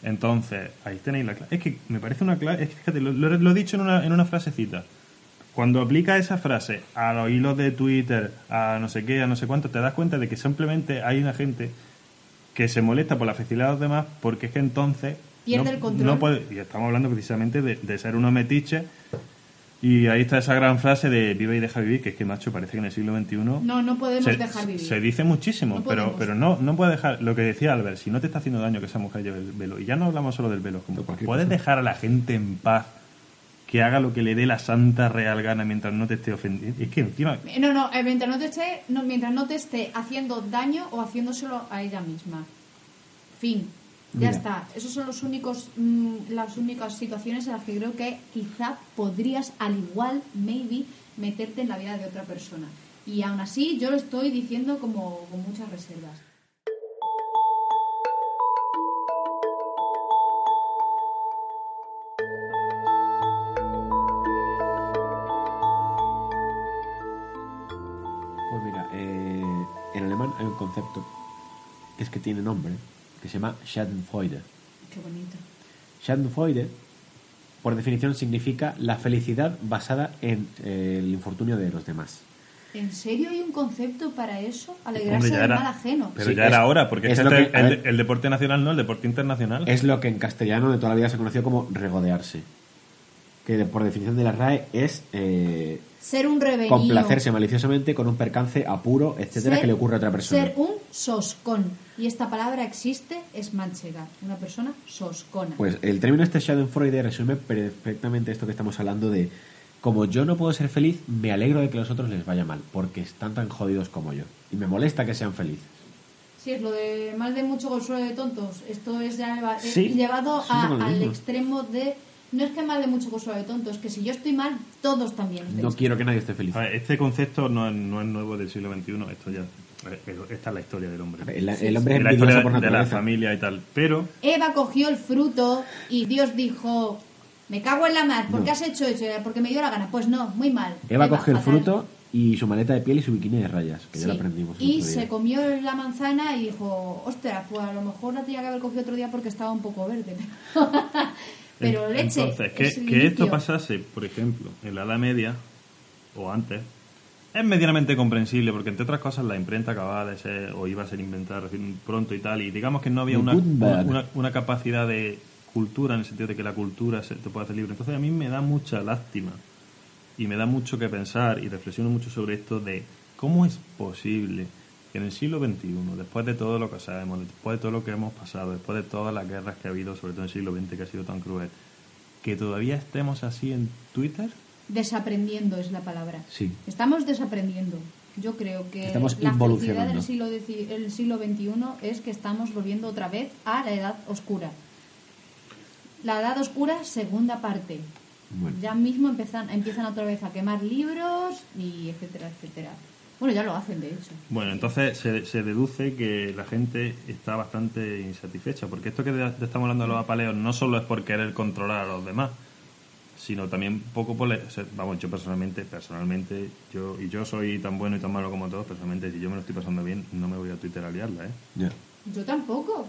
Entonces, ahí tenéis la clave. Es que me parece una clave. Es que fíjate, lo, lo- lo he dicho en una, en una frasecita. Cuando aplica esa frase a los hilos de Twitter, a no sé qué, a no sé cuánto, te das cuenta de que simplemente hay una gente que se molesta por la felicidad de los demás porque es que entonces. Pierde no, el control. no puede- y estamos hablando precisamente de, de ser unos metiches. Y ahí está esa gran frase de vive y deja vivir, que es que, macho, parece que en el siglo XXI No, no podemos se, dejar vivir. se dice muchísimo, No pero, pero no, no puede dejar, lo que decía Albert, si no te está haciendo daño que esa mujer lleve el velo, y ya no hablamos solo del velo, como, puedes cosa. dejar a la gente en paz, que haga lo que le dé la santa real gana mientras no te esté ofendiendo. Es que encima, No, no, eh, mientras no te esté, no, mientras no te esté haciendo daño o haciéndoselo a ella misma. Fin. Ya está. Esos son los únicos, mm, las únicas situaciones en las que creo que quizá podrías, al igual, maybe, meterte en la vida de otra persona. Y aún así, yo lo estoy diciendo como con muchas reservas. Pues mira, eh, en alemán hay un concepto que es que tiene nombre, que se llama Schadenfreude. Qué bonito. Schadenfreude, por definición, significa la felicidad basada en eh, el infortunio de los demás. ¿En serio hay un concepto para eso? Alegrarse del mal ajeno. pero Sí, ya es- era hora, porque es que el, ver. el deporte nacional no, el deporte internacional. Es lo que en castellano de toda la vida se conoció como regodearse. Que de- por definición de la RAE es eh, Ser un complacerse maliciosamente con un percance, apuro, etcétera, Ser- que le ocurre a otra persona. Ser un soscón. Y esta palabra existe, es manchega. Una persona soscona. Pues el término este Schadenfreude resume perfectamente esto que estamos hablando de como yo no puedo ser feliz, me alegro de que a los otros les vaya mal, porque están tan jodidos como yo. Y me molesta que sean felices. Sí, es lo de mal de mucho consuelo de tontos. Esto es ya Sí, llevado a- al extremo de. No es que mal de mucho consuelo de tontos, que si yo estoy mal, todos también. No quiero que nadie esté feliz. A ver, este concepto no es, no es nuevo del siglo XXI, esto ya. Eh, Esta es la historia del hombre. Ver, el, el hombre es la historia por de la familia y tal. Pero Eva cogió el fruto y Dios dijo: Me cago en la mar, ¿por qué No. has hecho eso? Porque me dio la gana. Pues no, muy mal. Eva cogió el fruto y su maleta de piel y su bikini de rayas, que ya lo aprendimos. Y se comió la manzana y dijo: Ostras, pues a lo mejor la tenía que haber cogido otro día porque estaba un poco verde. Pero leche. entonces, que, es el que esto pasase, por ejemplo, en la Edad Media o antes, es medianamente comprensible porque, entre otras cosas, la imprenta acababa de ser o iba a ser inventada recién pronto y tal, y digamos que no había una, una, una capacidad de cultura en el sentido de que la cultura se, te puede hacer libre. Entonces, a mí me da mucha lástima y me da mucho que pensar y reflexiono mucho sobre esto de cómo es posible que en el siglo XXI, después de todo lo que sabemos, después de todo lo que hemos pasado, después de todas las guerras que ha habido, sobre todo en el siglo XX que ha sido tan cruel, que todavía estemos así en Twitter. Desaprendiendo es la palabra. Sí. Estamos desaprendiendo. Yo creo que Estamos la felicidad del siglo, el siglo XXI es que estamos volviendo otra vez a la edad oscura. La edad oscura, segunda parte. Bueno. Ya mismo empiezan, empiezan otra vez a quemar libros y etcétera, etcétera. Bueno, ya lo hacen, de hecho. Bueno, entonces se, se deduce que la gente está bastante insatisfecha, porque esto que estamos hablando de los apaleos no solo es por querer controlar a los demás, sino también poco por... o sea, vamos, yo personalmente, personalmente, yo y yo soy tan bueno y tan malo como todos, personalmente, si yo me lo estoy pasando bien, no me voy a Twitter a liarla, ¿eh? Yo tampoco.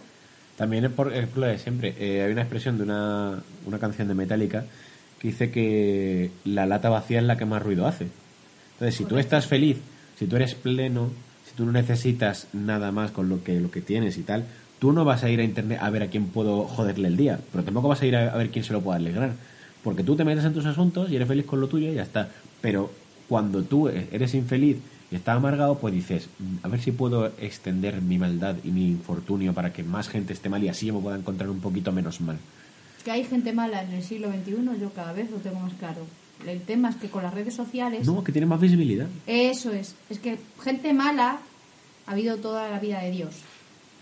También es por, es por lo de siempre. Eh, hay una expresión de una, una canción de Metallica que dice que la lata vacía es la que más ruido hace. Entonces, si tú estás feliz, si tú eres pleno, si tú no necesitas nada más con lo que, lo que tienes y tal, tú no vas a ir a internet a ver a quién puedo joderle el día, pero tampoco vas a ir a, a ver quién se lo puede alegrar. Porque tú te metes en tus asuntos y eres feliz con lo tuyo y ya está. Pero cuando tú eres infeliz y estás amargado, pues dices, "Mm, a ver si puedo extender mi maldad y mi infortunio para que más gente esté mal y así yo me pueda encontrar un poquito menos mal. Que hay gente mala en el siglo XXI, yo cada vez lo tengo más claro. El tema es que con las redes sociales... No, que tiene más visibilidad. Eso es. Es que gente mala ha habido toda la vida de Dios.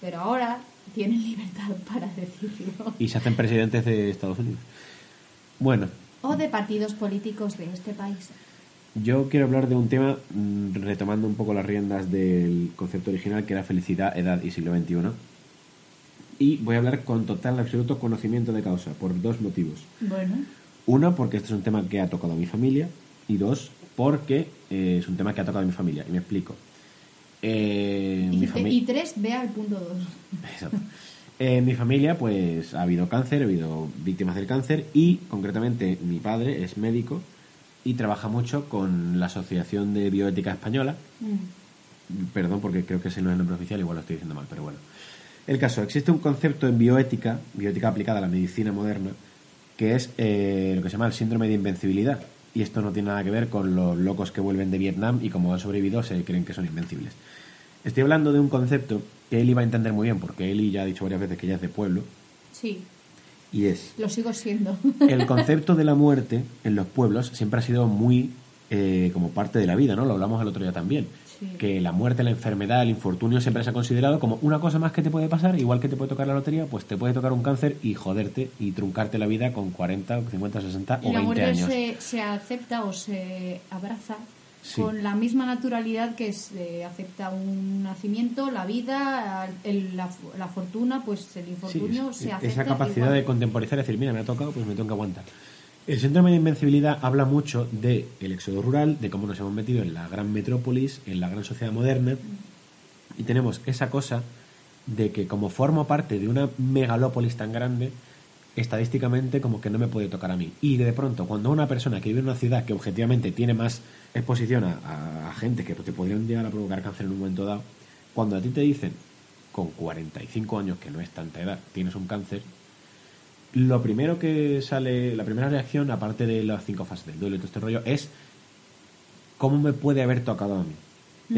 Pero ahora tienen libertad para decirlo. Y se hacen presidentes de Estados Unidos. Bueno, O de partidos políticos de este país. yo quiero hablar de un tema mm, retomando un poco las riendas del concepto original que era felicidad, edad y siglo XXI. Y voy a hablar con total absoluto conocimiento de causa, por dos motivos. Bueno, Uno, porque este es un tema que ha tocado a mi familia. Y dos, porque eh, es un tema que ha tocado a mi familia. Y me explico. Eh, y, mi y tres, vea el punto dos. Exacto. En mi familia, pues ha habido cáncer, ha habido víctimas del cáncer y, concretamente, mi padre es médico y trabaja mucho con la Asociación de Bioética Española. Mm. Perdón, porque creo que ese no es el nombre oficial, igual lo estoy diciendo mal, pero bueno. El caso, existe un concepto en bioética, bioética aplicada a la medicina moderna, que es eh, lo que se llama el síndrome de invencibilidad. Y esto no tiene nada que ver con los locos que vuelven de Vietnam y como han sobrevivido se creen que son invencibles. Estoy hablando de un concepto que él iba a entender muy bien, porque él ya ha dicho varias veces que ella es de pueblo, Sí, y es lo sigo siendo. el concepto de la muerte en los pueblos siempre ha sido muy eh, como parte de la vida, ¿no? Lo hablamos el otro día también. Sí. Que la muerte, la enfermedad, el infortunio siempre se ha considerado como una cosa más que te puede pasar, igual que te puede tocar la lotería, pues te puede tocar un cáncer y joderte y truncarte la vida con 40, 50, 60 Y o la 20 muerte años. se, se acepta o se abraza Sí. con la misma naturalidad que se acepta un nacimiento, la vida, el- la, la fortuna, pues el infortunio se acepta. esa capacidad igual. de contemporizar y decir, mira, me ha tocado, pues me tengo que aguantar. El síndrome de invencibilidad habla mucho del el éxodo rural, de cómo nos hemos metido en la gran metrópolis, en la gran sociedad moderna, y tenemos esa cosa de que como formo parte de una megalópolis tan grande, estadísticamente como que no me puede tocar a mí. Y de pronto, cuando una persona que vive en una ciudad que objetivamente tiene más exposición a, a- gente que te podrían llegar a provocar cáncer en un momento dado, cuando a ti te dicen con 45 años, que no es tanta edad, tienes un cáncer, lo primero que sale, la primera reacción, aparte de las cinco fases del duelo y todo este rollo, es ¿cómo me puede haber tocado a mí?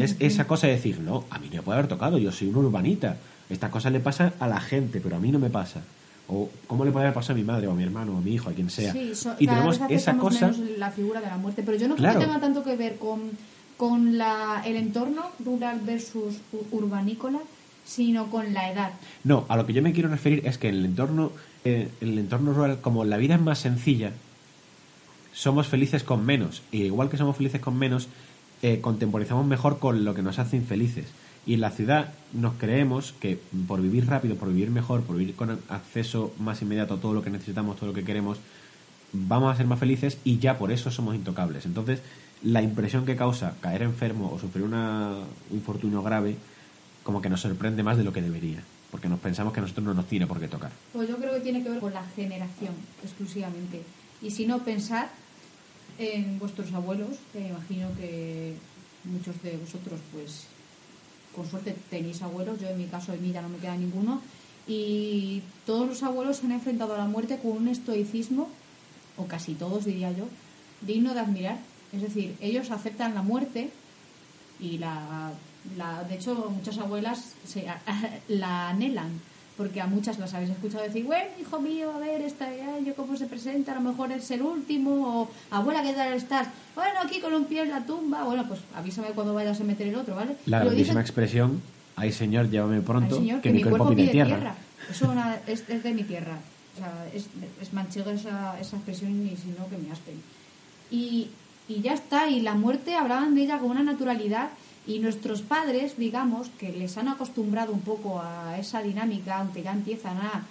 Es esa cosa de decir, no, a mí no me puede haber tocado, yo soy una urbanita. Esta cosa le pasa a la gente, pero a mí no me pasa. O cómo le puede haber pasado a mi madre o a mi hermano o a mi hijo, a quien sea. Sí, so- y tenemos esa cosa... menos la figura de la muerte, pero yo no Claro. creo que tenga tanto que ver con, con la, el entorno rural versus urbanícola, sino con la edad. No, a lo que yo me quiero referir es que en el entorno, eh, en el entorno rural, como la vida es más sencilla, somos felices con menos. Y igual que somos felices con menos, eh, contemporizamos mejor con lo que nos hace infelices. Y en la ciudad nos creemos que por vivir rápido, por vivir mejor, por vivir con acceso más inmediato a todo lo que necesitamos, todo lo que queremos, vamos a ser más felices y ya por eso somos intocables. Entonces, la impresión que causa caer enfermo o sufrir una, un infortunio grave, como que nos sorprende más de lo que debería. Porque nos pensamos que a nosotros no nos tiene por qué tocar. Pues yo creo que tiene que ver con la generación exclusivamente. Y si no, pensar en vuestros abuelos, que imagino que muchos de vosotros, pues, con suerte tenéis abuelos. Yo, en mi caso, de mí ya no me queda ninguno. Y todos los abuelos se han enfrentado a la muerte con un estoicismo, o casi todos, diría yo, digno de admirar. Es decir, ellos aceptan la muerte y la, la de hecho, muchas abuelas se, la anhelan porque a muchas las habéis escuchado decir, bueno, hijo mío, a ver, este año cómo se presenta, a lo mejor es el último, o abuela, ¿qué tal estás? Bueno, aquí con un pie en la tumba, bueno, pues avísame cuando vayas a meter el otro, ¿vale? La grandísima expresión, ay señor, llévame pronto, Ay, señor, que, mi cuerpo pide tierra. Eso una- es, es de mi tierra. O sea, es, es manchega esa, esa expresión y si no, que me aspen. Y, y ya está, y la muerte hablaban de ella con una naturalidad y nuestros padres, digamos, que les han acostumbrado un poco a esa dinámica, aunque ya empiezan a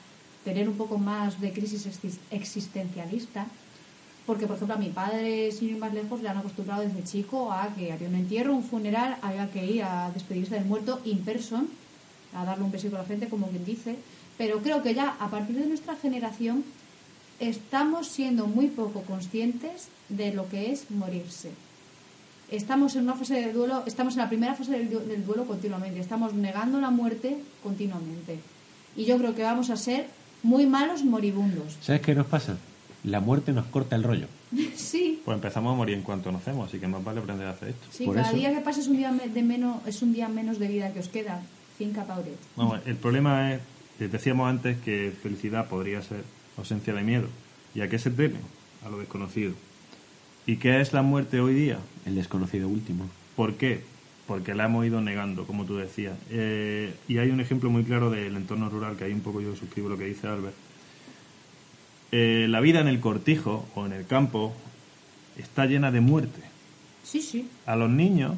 tener un poco más de crisis exis- existencialista, porque, por ejemplo, a mi padre, sin ir más lejos, le han acostumbrado desde chico a que había un entierro, un funeral, había que ir a despedirse del muerto in person, a darle un besito a la frente, como quien dice. Pero creo que ya a partir de nuestra generación estamos siendo muy poco conscientes de lo que es morirse. Estamos en una fase de duelo, estamos en la primera fase del, du- del duelo continuamente, estamos negando la muerte continuamente. Y yo creo que vamos a ser muy malos moribundos. ¿Sabes qué nos pasa? La muerte nos corta el rollo. sí, Pues empezamos a morir en cuanto nacemos, así que más vale aprender a hacer esto. sí, Por cada eso- día que pase es un día me- de menos, es un día menos de vida que os queda. About it. Vamos, el problema es, eh, decíamos antes que felicidad podría ser ausencia de miedo. ¿Y a qué se teme? A lo desconocido. ¿Y qué es la muerte hoy día? El desconocido último. ¿Por qué? Porque la hemos ido negando, como tú decías. Eh, y hay un ejemplo muy claro del entorno rural, que ahí un poco yo suscribo lo que dice Albert. Eh, la vida en el cortijo o en el campo está llena de muerte. Sí, sí. A los niños,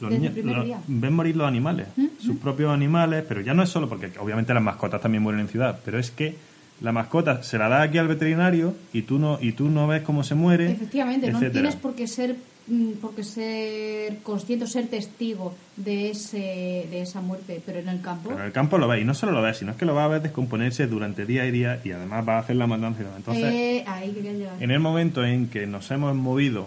los Desde niños los- día. ven morir los animales, sus propios animales, pero ya no es solo porque obviamente las mascotas también mueren en ciudad, pero es que la mascota se la da aquí al veterinario y tú no y tú no ves cómo se muere. Efectivamente, no tienes por qué ser mm, por qué ser consciente o ser testigo de ese de esa muerte, pero en el campo Pero en el campo lo ves, y no solo lo ves, sino es que lo vas a ver descomponerse durante día y día y además vas a hacer la matanza. Entonces, eh, ahí quería llegar. en el momento en que nos hemos movido,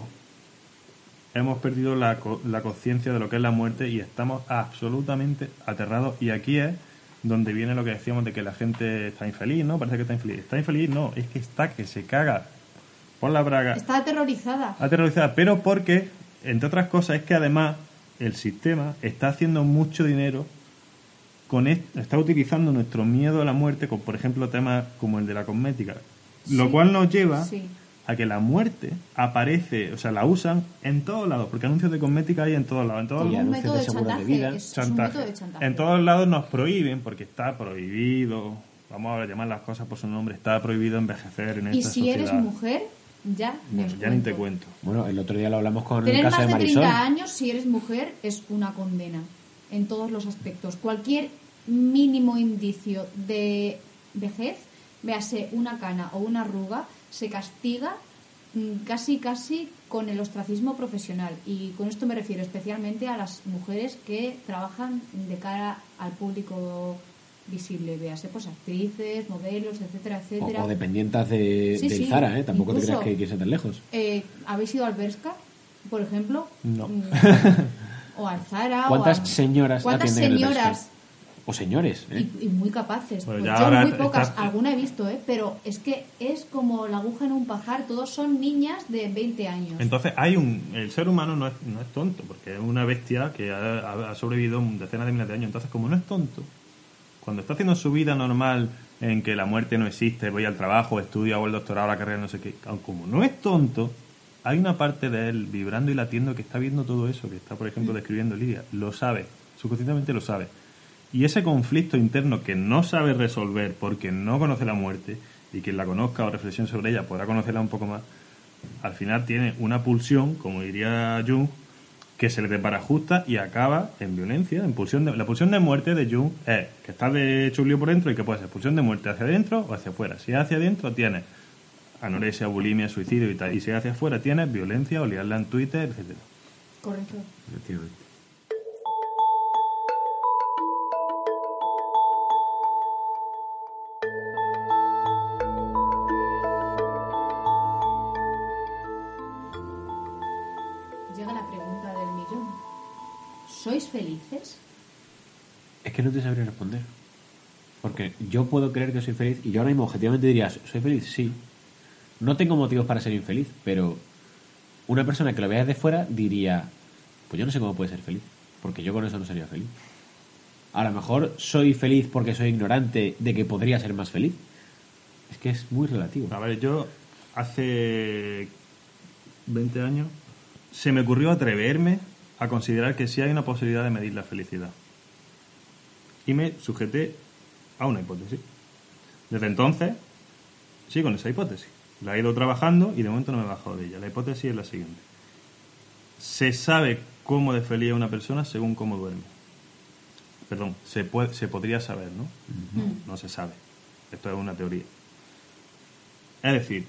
hemos perdido la, la conciencia de lo que es la muerte y estamos absolutamente aterrados. Y aquí es donde viene lo que decíamos de que la gente está infeliz, ¿no? Parece que está infeliz. Está infeliz, no, es que está que se caga por la braga. Está aterrorizada. aterrorizada, pero porque, entre otras cosas, es que además el sistema está haciendo mucho dinero con est- está utilizando nuestro miedo a la muerte con, por ejemplo, temas como el de la cosmética, lo cual nos lleva sí. A que la muerte aparece, o sea, la usan en todos lados, porque anuncios de cosmética hay en todos lados, en todos Y un anuncios de de chantaje. vida. Es, es un chantaje. método de chantaje. En todos lados nos prohíben, porque está prohibido, vamos a llamar las cosas por su nombre, está prohibido envejecer en y esta si sociedad. eres mujer, ya No, ya ni te cuento. Bueno, el otro día lo hablamos con el Tener caso más de de Marisol. 30 años, si eres mujer, es una condena en todos los aspectos. Cualquier mínimo indicio de vejez, véase una cana o una arruga, se castiga mm, casi casi con el ostracismo profesional. Y con esto me refiero especialmente a las mujeres que trabajan de cara al público visible, véase pues actrices, modelos, etcétera, O, etcétera. o dependientas de, Sí, del sí, Zara, ¿eh? Tampoco te incluso- creas que quieres tan lejos. Eh, ¿Habéis ido al Berska, por ejemplo? No. Mm, o al Zara. ¿Cuántas o a- señoras ¿Cuántas señoras? O señores, ¿eh? Y, y muy capaces. Pues Pues yo muy está- pocas, alguna he visto, ¿eh? Pero es que es como la aguja en un pajar. Todos son niñas de 20 años. Entonces, hay un. El ser humano no es, no es tonto, porque es una bestia que ha, ha sobrevivido decenas de miles de años. Entonces, como no es tonto, cuando está haciendo su vida normal, en que la muerte no existe, voy al trabajo, estudio, hago el doctorado, la carrera, no sé qué, como no es tonto, hay una parte de él vibrando y latiendo que está viendo todo eso, que está, por ejemplo, describiendo Lidia. Lo sabe, subconscientemente lo sabe. Y ese conflicto interno que no sabe resolver porque no conoce la muerte, y quien la conozca o reflexione sobre ella podrá conocerla un poco más, al final tiene una pulsión, como diría Jung, que se le desbarajusta y acaba en violencia, en pulsión de, la pulsión de muerte de Jung es que está de chulio por dentro y que puede ser pulsión de muerte hacia adentro o hacia afuera. Si es hacia adentro tiene anorexia, bulimia, suicidio y tal. Y si es hacia afuera tiene violencia o liarla en Twitter, etcétera. Correcto. Efectivamente. ¿Sois felices? Es que no te sabría responder. Porque yo puedo creer que soy feliz y yo ahora mismo objetivamente diría, ¿soy feliz? Sí. No tengo motivos para ser infeliz, pero una persona que lo vea desde fuera diría, pues yo no sé cómo puede ser feliz, porque yo con eso no sería feliz. A lo mejor soy feliz porque soy ignorante de que podría ser más feliz. Es que es muy relativo. A ver, yo hace 20 años se me ocurrió atreverme a considerar que sí hay una posibilidad de medir la felicidad. Y me sujeté a una hipótesis. Desde entonces, sigo en esa hipótesis. La he ido trabajando y de momento no me he bajado de ella. La hipótesis es la siguiente. Se sabe cómo de feliz es una persona según cómo duerme. Perdón, se, puede, se podría saber, ¿no? No se sabe. Esto es una teoría. Es decir,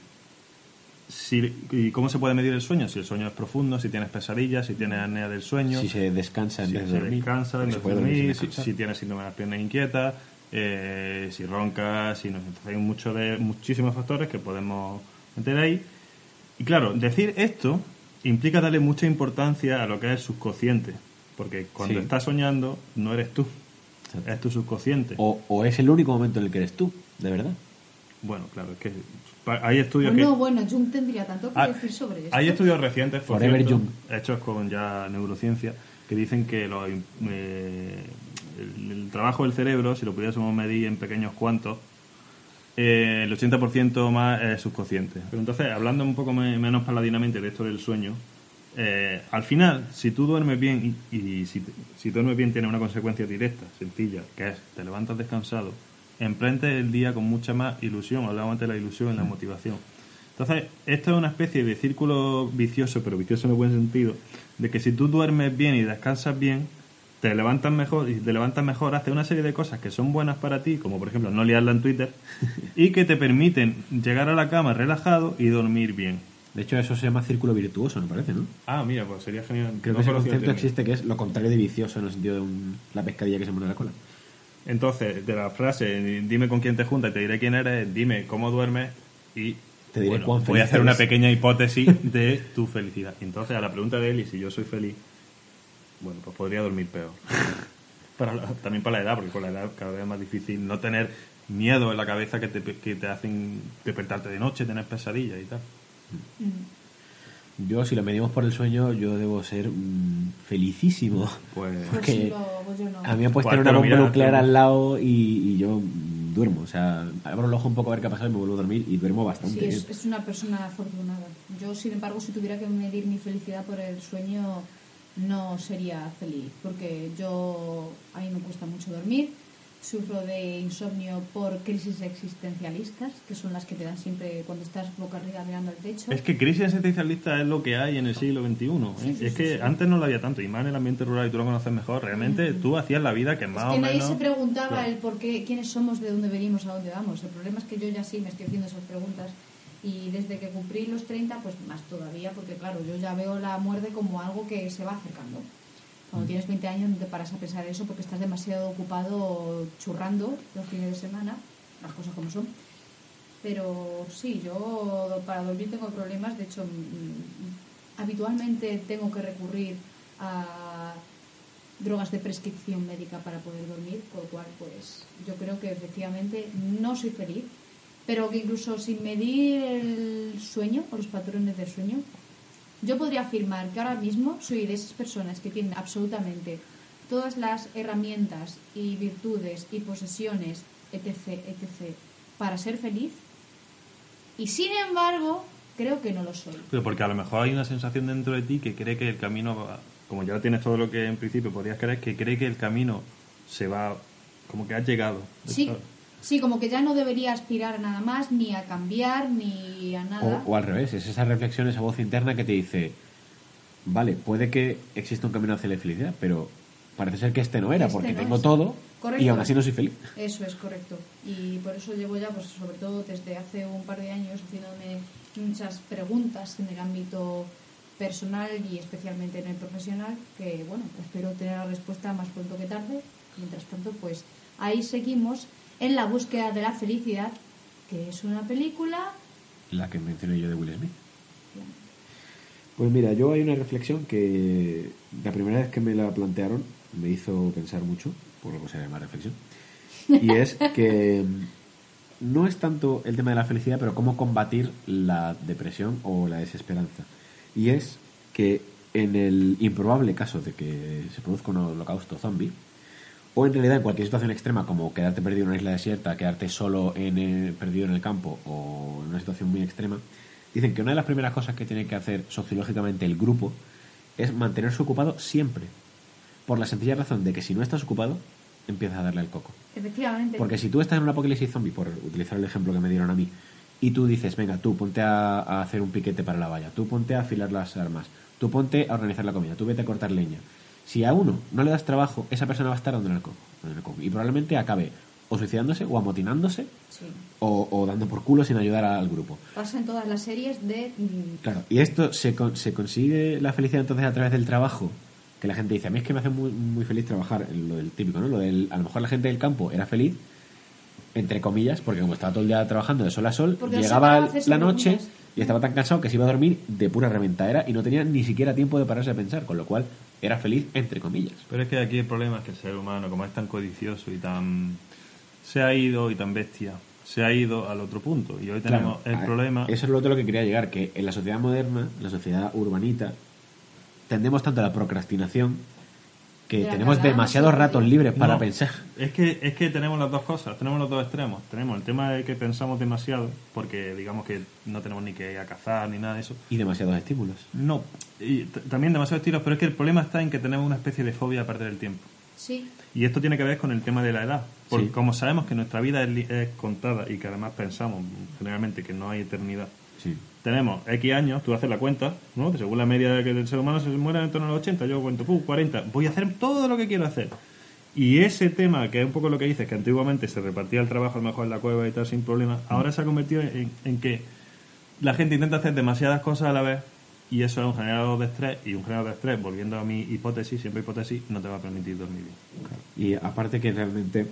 si, ¿y cómo se puede medir el sueño? Si el sueño es profundo, si tienes pesarillas, si tienes apnea del sueño, Si se descansa en si vez de se dormir. descansa en vez de dormir si, tienes síndrome de las piernas inquietas, eh, si roncas, si no, hay mucho de, muchísimos factores que podemos meter ahí. Y claro, decir esto implica darle mucha importancia a lo que es el subconsciente, porque cuando Sí. estás soñando no eres tú, Exacto. es tu subconsciente. O, o es el único momento en el que eres tú, de verdad. Bueno, claro, es que hay estudios Pues que... no, bueno, Jung tendría tanto que Ah, decir sobre esto. Hay estudios recientes, por Forever cierto, Young. hechos con ya neurociencia, que dicen que lo- eh, el, el trabajo del cerebro, si lo pudiésemos medir en pequeños cuantos, eh, el 80% más es subconsciente. Pero entonces, hablando un poco me- menos paladinamente de esto del sueño, eh, al final, si tú duermes bien y, y si, si duermes bien tiene una consecuencia directa, sencilla, que es te levantas descansado, emprendes el día con mucha más ilusión, antes de la ilusión y la motivación. Entonces, esto es una especie de círculo vicioso, pero vicioso en el buen sentido, de que si tú duermes bien y descansas bien, te levantas mejor y te levantas mejor, haces una serie de cosas que son buenas para ti, como por ejemplo no liarla en Twitter, y que te permiten llegar a la cama relajado y dormir bien. De hecho, eso se llama círculo virtuoso, me parece, ¿no? Ah, mira, pues sería genial. Creo No que ese concepto término. existe, que es lo contrario de vicioso en el sentido de un- la pescadilla que se en la cola. Entonces, de la frase, dime con quién te juntas y te diré quién eres, dime cómo duermes y Te diré bueno, cuán voy a hacer una pequeña hipótesis de tu felicidad. Y Entonces, a la pregunta de él, y si yo soy feliz, bueno, pues podría dormir peor. Para la- también para la edad, porque con la edad cada vez es más difícil no tener miedo en la cabeza que te, que te hacen despertarte de noche, tener pesadillas y tal. Yo, si lo medimos por el sueño, yo debo ser mm, felicísimo. Pues, Pues Porque sí, lo- pues yo no. A mí me Pues tener una bomba nuclear al lado y, y yo duermo. O sea, abro el ojo un poco a ver qué ha pasado y me vuelvo a dormir y duermo bastante Sí, bien. es, es una persona afortunada. Yo, sin embargo, si tuviera que medir mi felicidad por el sueño, no sería feliz, porque yo a mí me cuesta mucho dormir, sufro de insomnio por crisis existencialistas, que son las que te dan siempre cuando estás boca arriba mirando al techo. Es que crisis existencialista es lo que hay en el siglo XXI. ¿eh? Sí, sí, es sí, que antes no lo había tanto, y más en el ambiente rural, y tú lo conoces mejor. Realmente tú hacías la vida que más es que o nadie menos. se preguntaba Claro. el por qué, quiénes somos, de dónde venimos, a dónde vamos. El problema es que yo ya sí me estoy haciendo esas preguntas y desde que cumplí los 30, pues más todavía, porque claro, yo ya veo la muerte como algo que se va acercando. Cuando tienes 20 años no te paras a pensar eso porque estás demasiado ocupado churrando los fines de semana, las cosas como son. Pero sí, yo para dormir tengo problemas, de hecho mm, habitualmente tengo que recurrir a drogas de prescripción médica para poder dormir, con lo cual pues yo creo que efectivamente no soy feliz, pero que incluso sin medir el sueño o los patrones del sueño, yo podría afirmar que ahora mismo soy de esas personas que tienen absolutamente todas las herramientas y virtudes y posesiones, etc., etc., para ser feliz, y sin embargo creo que no lo soy. Pero porque a lo mejor hay una sensación dentro de ti que cree que el camino, como ya tienes todo lo que en principio podrías creer, que cree que el camino se va como que has llegado. Sí, sí, como que ya no debería aspirar a nada más, ni a cambiar, ni a nada. O, o al revés, es esa reflexión, esa voz interna que te dice, vale, puede que exista un camino hacia la felicidad, pero parece ser que este no era, Este porque no tengo es. todo Correcto. y aún así no soy feliz. Eso es correcto. Y por eso llevo ya, pues sobre todo desde hace un par de años, haciéndome muchas preguntas en el ámbito personal y especialmente en el profesional, que bueno, espero tener la respuesta más pronto que tarde. Mientras tanto, pues ahí seguimos en la búsqueda de la felicidad, que es una película... La que mencioné yo de Will Smith. Pues mira, yo hay una reflexión que la primera vez que me la plantearon me hizo pensar mucho, por lo que se llama reflexión, y es que no es tanto el tema de la felicidad, pero cómo combatir la depresión o la desesperanza. Y es que en el improbable caso de que se produzca un holocausto zombie, o en realidad en cualquier situación extrema como quedarte perdido en una isla desierta, quedarte solo en el- perdido en el campo o en una situación muy extrema, dicen que una de las primeras cosas que tiene que hacer sociológicamente el grupo es mantenerse ocupado siempre. Por la sencilla razón de que si no estás ocupado, empiezas a darle al coco. Efectivamente. Porque si tú estás en un apocalipsis zombie, por utilizar el ejemplo que me dieron a mí, y tú dices, venga, tú ponte a, a hacer un piquete para la valla, tú ponte a afilar las armas, tú ponte a organizar la comida, tú vete a cortar leña. Si a uno no le das trabajo, esa persona va a estar coco. dándole al coco. Y probablemente acabe o suicidándose o amotinándose Sí. o, o dando por culo sin ayudar al grupo. Pasa en todas las series de... mm, Claro, y esto se, con- se consigue la felicidad entonces a través del trabajo. Que la gente dice, a mí es que me hace muy, muy feliz trabajar, lo del típico, ¿no? Lo del, a lo mejor la gente del campo era feliz, entre comillas, porque como estaba todo el día trabajando de sol a sol, Porque llegaba la noche. Y estaba tan cansado que se iba a dormir de pura reventadera y no tenía ni siquiera tiempo de pararse a pensar, con lo cual era feliz entre comillas. Pero es que aquí el problema es que el ser humano, como es tan codicioso y tan... se ha ido y tan bestia, se ha ido al otro punto. Y hoy tenemos Claro, el problema... Eso es lo otro lo que quería llegar, que en la sociedad moderna, en la sociedad urbanita, tendemos tanto a la procrastinación que tenemos demasiados ratos libres para No, pensar. Es que, es que tenemos las dos cosas, tenemos los dos extremos. Tenemos el tema de que pensamos demasiado, porque digamos que no tenemos ni que ir a cazar ni nada de eso. Y demasiados estímulos. No, y también demasiados estilos, pero es que el problema está en que tenemos una especie de fobia a perder el tiempo. Sí, Y esto tiene que ver con el tema de la edad. Porque Sí. como sabemos que nuestra vida es, li- es contada y que además pensamos generalmente que no hay eternidad, Sí. Tenemos X años, tú haces la cuenta, ¿no? Según la media de que el ser humano se muere en torno a los 80, yo cuento, ¡pum! 40, voy a hacer todo lo que quiero hacer. Y ese tema, que es un poco lo que dices, que antiguamente se repartía el trabajo a lo mejor en la cueva y tal sin problema, ahora se ha convertido en, en que la gente intenta hacer demasiadas cosas a la vez y eso es un generador de estrés y un generador de estrés, volviendo a mi hipótesis, siempre hipótesis, no te va a permitir dormir bien. Y aparte que realmente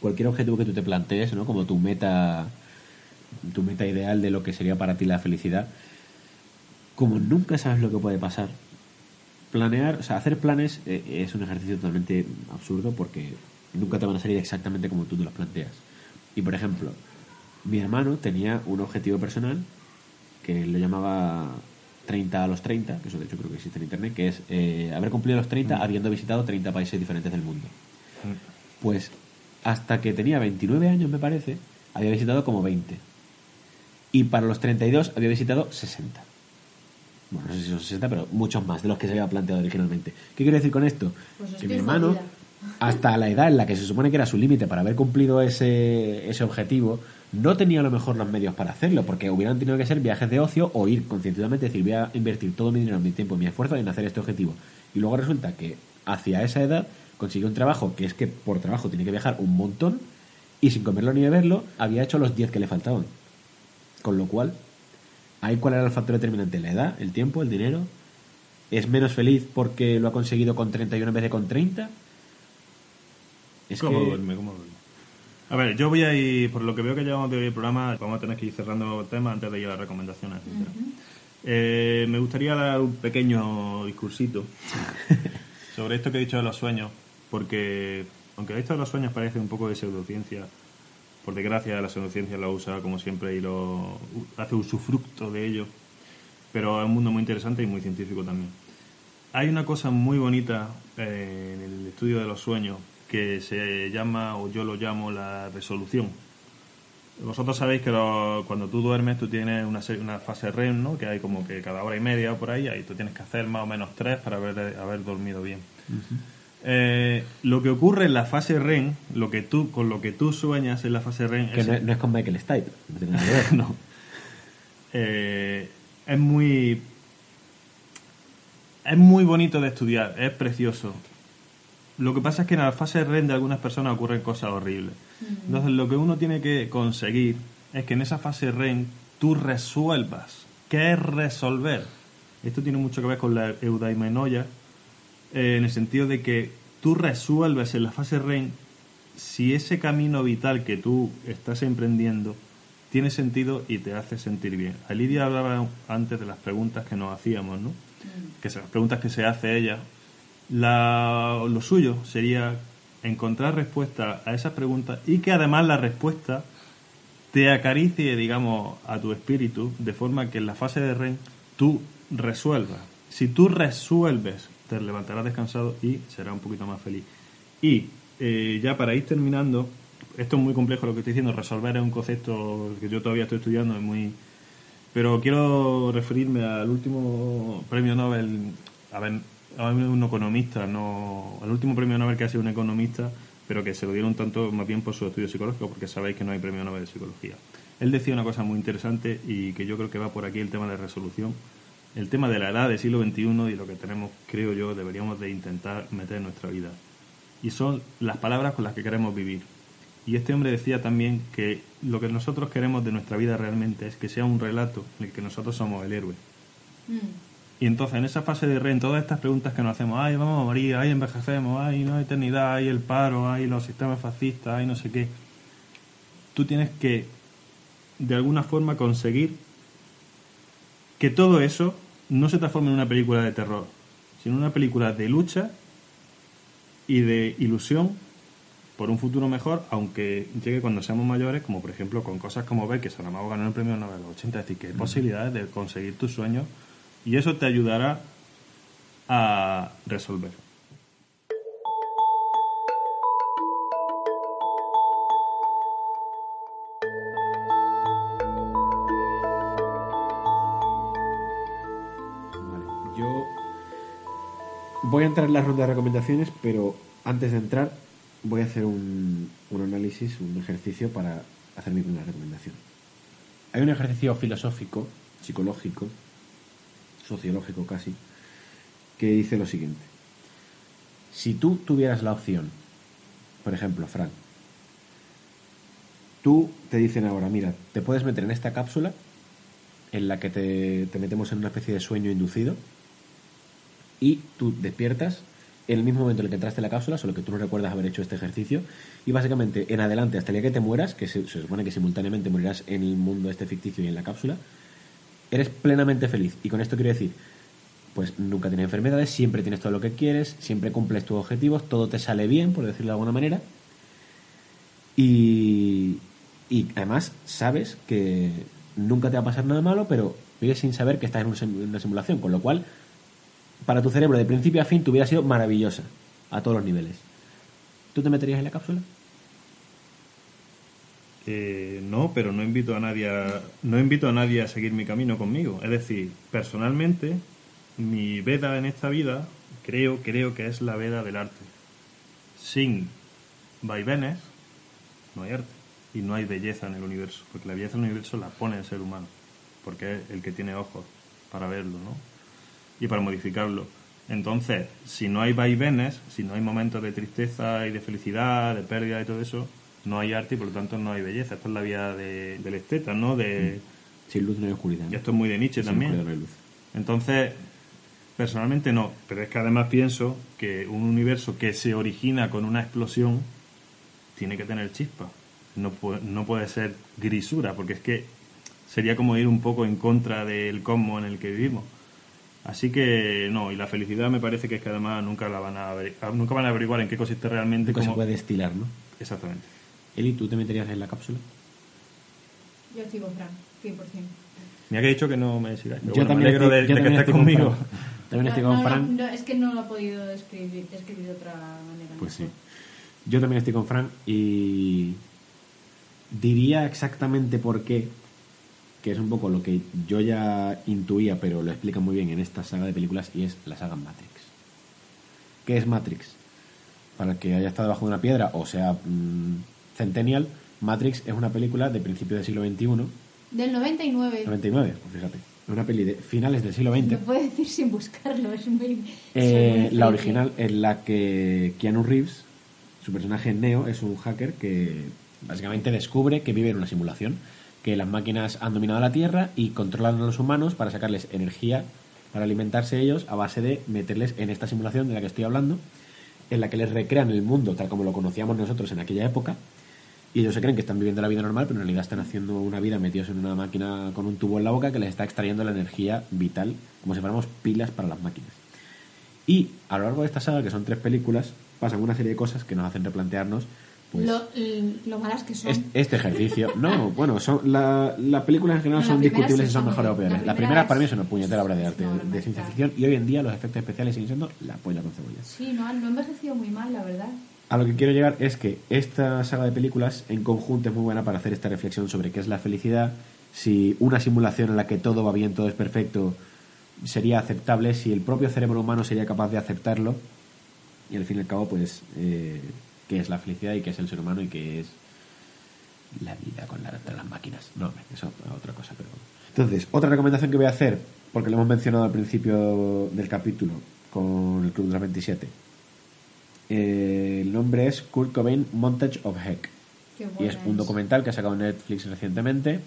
cualquier objetivo que tú te plantees, ¿no? Como tu meta tu meta ideal de lo que sería para ti la felicidad, como nunca sabes lo que puede pasar, planear, o sea, hacer planes eh, es un ejercicio totalmente absurdo porque nunca te van a salir exactamente como tú te los planteas. Y por ejemplo, mi hermano tenía un objetivo personal que lo llamaba 30 a los 30, que eso de hecho creo que existe en internet, que es eh, haber cumplido los 30 habiendo visitado 30 países diferentes del mundo. Pues hasta que tenía 29 años, me parece, había visitado como 20. Y para los 32 había visitado 60. Bueno, no sé si son 60, pero muchos más de los que se había planteado originalmente. ¿Qué quiero decir con esto? Pues es que mi hermano, hasta la edad en la que se supone que era su límite para haber cumplido ese, ese objetivo, no tenía a lo mejor los medios para hacerlo, porque hubieran tenido que ser viajes de ocio o ir conscientemente, decir, voy a invertir todo mi dinero, mi tiempo, mi esfuerzo en hacer este objetivo. Y luego resulta que hacia esa edad consiguió un trabajo que es que por trabajo tiene que viajar un montón y sin comerlo ni beberlo había hecho los 10 que le faltaban. Con lo cual, ahí cuál era el factor determinante, la edad, el tiempo, el dinero. ¿Es menos feliz porque lo ha conseguido con 31 en vez de con 30? Es ¿Cómo que... duerme? ¿Cómo duerme? A ver, yo voy a ir, por lo que veo que llevamos de hoy el programa, vamos a tener que ir cerrando el tema antes de ir a las recomendaciones. Eh, me gustaría dar un pequeño discursito sobre esto que he dicho de los sueños, porque aunque esto de los sueños parece un poco de pseudociencia, por desgracia la pseudociencia la usa como siempre y lo hace usufructo de ello, pero es un mundo muy interesante y muy científico también. Hay una cosa muy bonita eh, en el estudio de los sueños que se llama, o yo lo llamo, la resolución. Vosotros sabéis que lo- cuando tú duermes tú tienes una, una fase REM, ¿no? que hay como que cada hora y media por ahí, ahí tú tienes que hacer más o menos tres para haber, haber dormido bien. Eh, lo que ocurre en la fase REM, lo que tú, con lo que tú sueñas en la fase REM, Que es, no, no es con Michael Stipe. No tiene nada que ver. no. Eh, es muy es muy bonito de estudiar, es precioso. Lo que pasa es que en la fase REM de algunas personas ocurren cosas horribles. Entonces, lo que uno tiene que conseguir es que en esa fase REM tú resuelvas. ¿Qué es resolver? Esto tiene mucho que ver con la eudaimenoia, eh, en el sentido de que tú resuelves en la fase REM si ese camino vital que tú estás emprendiendo tiene sentido y te hace sentir bien. A Lidia hablaba antes de las preguntas que nos hacíamos, ¿no? Que son las preguntas que se hace ella. La- lo suyo sería encontrar respuesta a esas preguntas y que además la respuesta te acaricie, digamos, a tu espíritu de forma que en la fase de REM tú resuelvas. Si tú resuelves, te levantarás descansado y serás un poquito más feliz. Y eh, ya para ir terminando, esto es muy complejo lo que estoy diciendo, resolver es un concepto que yo todavía estoy estudiando, es muy... Pero quiero referirme al último premio Nobel, a ver, a ver, un economista, no, al último premio Nobel que ha sido un economista, pero que se lo dieron tanto más bien por su estudio psicológico, porque sabéis que no hay premio Nobel de psicología. Él decía una cosa muy interesante y que yo creo que va por aquí el tema de resolución, el tema de la edad del siglo XXI y lo que tenemos, creo yo, deberíamos de intentar meter en nuestra vida. Y son las palabras con las que queremos vivir. Y este hombre decía también que lo que nosotros queremos de nuestra vida realmente es que sea un relato en el que nosotros somos el héroe. Mm. Y entonces en esa fase de REN, todas estas preguntas que nos hacemos, ay, vamos a morir, ay, envejecemos, ay, no hay eternidad, hay el paro, hay los sistemas fascistas, hay no sé qué. Tú tienes que, de alguna forma, conseguir que todo eso no se transforme en una película de terror, sino en una película de lucha y de ilusión por un futuro mejor, aunque llegue cuando seamos mayores, como por ejemplo con cosas como ver que Saramago ganó el premio Nobel en los 80, es decir, que hay posibilidades de conseguir tus sueños y eso te ayudará a resolver. Voy a entrar en la ronda de recomendaciones, pero antes de entrar voy a hacer un, un análisis, un ejercicio para hacer mi primera recomendación. Hay un ejercicio filosófico, psicológico, sociológico casi, que dice lo siguiente. Si tú tuvieras la opción, por ejemplo, Frank, tú te dicen ahora, mira, te puedes meter en esta cápsula en la que te, te metemos en una especie de sueño inducido y tú despiertas en el mismo momento en el que entraste en la cápsula, solo que tú no recuerdas haber hecho este ejercicio y básicamente en adelante hasta el día que te mueras, que se, se supone que simultáneamente morirás en el mundo este ficticio y en la cápsula, eres plenamente feliz. Y con esto quiero decir, pues nunca tienes enfermedades, siempre tienes todo lo que quieres, siempre cumples tus objetivos, todo te sale bien, por decirlo de alguna manera. Y, y además sabes que nunca te va a pasar nada malo, pero vives sin saber que estás en una simulación, con lo cual, para tu cerebro, de principio a fin, ha sido maravillosa, a todos los niveles. ¿Tú te meterías en la cápsula? Eh, no, pero no invito a nadie a, no invito a nadie a seguir mi camino conmigo. Es decir, personalmente, mi veda en esta vida creo, creo que es la veda del arte. Sin vaivenes no hay arte y no hay belleza en el universo, porque la belleza en el universo la pone el ser humano, porque es el que tiene ojos para verlo, ¿no? Y para modificarlo. Entonces, si no hay vaivenes, si no hay momentos de tristeza y de felicidad, de pérdida y todo eso, no hay arte y por lo tanto no hay belleza. Esta es la vía de, del esteta, ¿no? De, Sin luz no hay oscuridad. y esto es muy de Nietzsche Sin también. no hay luz. Entonces, personalmente no, pero es que además pienso que un universo que se origina con una explosión tiene que tener chispa. No puede, no puede ser grisura, porque es que sería como ir un poco en contra del cosmos en el que vivimos. Así que no, y la felicidad me parece que es que además nunca la van a averi- nunca van a averiguar en qué consiste realmente. Nunca se cómo- puede destilar, ¿no? Exactamente. Eli, ¿tú te meterías en la cápsula? Yo estoy con Fran, 100%. Me ha dicho que no me sigáis. yo bueno, también me alegro estoy, de, yo de que estés con conmigo. Fran. También estoy con no, Fran. no, es que no lo he podido describir, describir de otra manera. Pues sí. Yo también estoy con Fran y diría exactamente por qué, que es un poco lo que yo ya intuía, pero lo explica muy bien en esta saga de películas, y es la saga Matrix. ¿Qué es Matrix? para el que haya estado debajo de una piedra o sea mm, Centennial, Matrix es una película de principios del siglo XXI, Del 99. 99, pues fíjate, es una peli de finales del siglo XX. Lo puedo decir sin buscarlo, es muy. Eh, la original en la que Keanu Reeves, su personaje Neo, es un hacker que básicamente descubre que vive en una simulación, que las máquinas han dominado la Tierra y controlan a los humanos para sacarles energía para alimentarse ellos a base de meterles en esta simulación de la que estoy hablando, en la que les recrean el mundo tal como lo conocíamos nosotros en aquella época. Y ellos se creen que están viviendo la vida normal, pero en realidad están haciendo una vida metidos en una máquina con un tubo en la boca que les está extrayendo la energía vital, como si fuéramos pilas para las máquinas. Y a lo largo de esta saga, que son tres películas, pasan una serie de cosas que nos hacen replantearnos pues, Lo, malas que son. es- este ejercicio. No, bueno, son la, las películas en general No, son la discutibles si son mejores o peores. La La primera es- para mí es una puñetera obra de arte No, de ciencia ficción y hoy en día los efectos especiales siguen siendo la polla con cebolla. Sí, no, no ha envejecido muy mal, la verdad. A lo que quiero llegar es que esta saga de películas en conjunto es muy buena para hacer esta reflexión sobre qué es la felicidad, si una simulación en la que todo va bien, todo es perfecto, sería aceptable, si el propio cerebro humano sería capaz de aceptarlo, y al fin y al cabo, pues, eh, qué es la felicidad y qué es el ser humano y qué es la vida con la, las máquinas. No, eso es otra cosa, pero bueno. Entonces, otra recomendación que voy a hacer, porque lo hemos mencionado al principio del capítulo con el Club de las 27. Eh, el nombre es Kurt Cobain Montage of Heck. Y es un documental que ha sacado Netflix recientemente,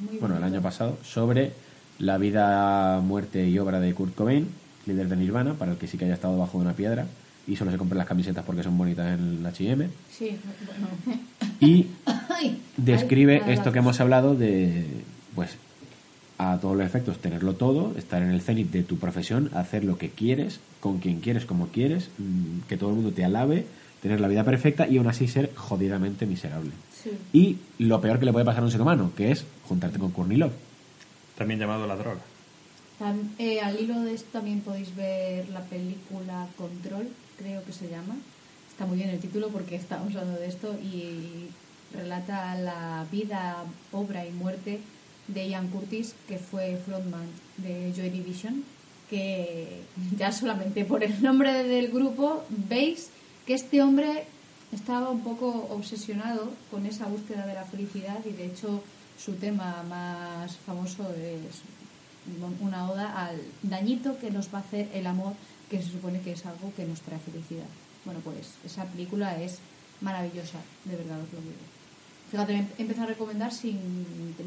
Muy bueno, el año pasado, sobre la vida, muerte y obra de Kurt Cobain, líder de Nirvana, para el que sí que haya estado bajo de una piedra y solo se compren las camisetas porque son bonitas en el H&M. Sí, bueno. Y describe esto que hemos hablado de, pues, a todos los efectos, tenerlo todo, estar en el cenit de tu profesión, hacer lo que quieres, con quien quieres, como quieres, mm, que todo el mundo te alabe, tener la vida perfecta y aún así ser jodidamente miserable. Sí. Y lo peor que le puede pasar a un ser humano, que es juntarte con Courtney Love. También llamado la droga. Eh, al hilo de esto también podéis ver la película Control, creo que se llama. Está muy bien el título porque estamos hablando de esto y relata la vida, obra y muerte de Ian Curtis, que fue frontman de Joy Division, que ya solamente por el nombre del grupo veis que este hombre estaba un poco obsesionado con esa búsqueda de la felicidad y de hecho su tema más famoso es una oda al dañito que nos va a hacer el amor, que se supone que es algo que nos trae felicidad. Bueno, pues esa película es maravillosa, de verdad os lo digo. Fíjate, em- empecé a recomendar sin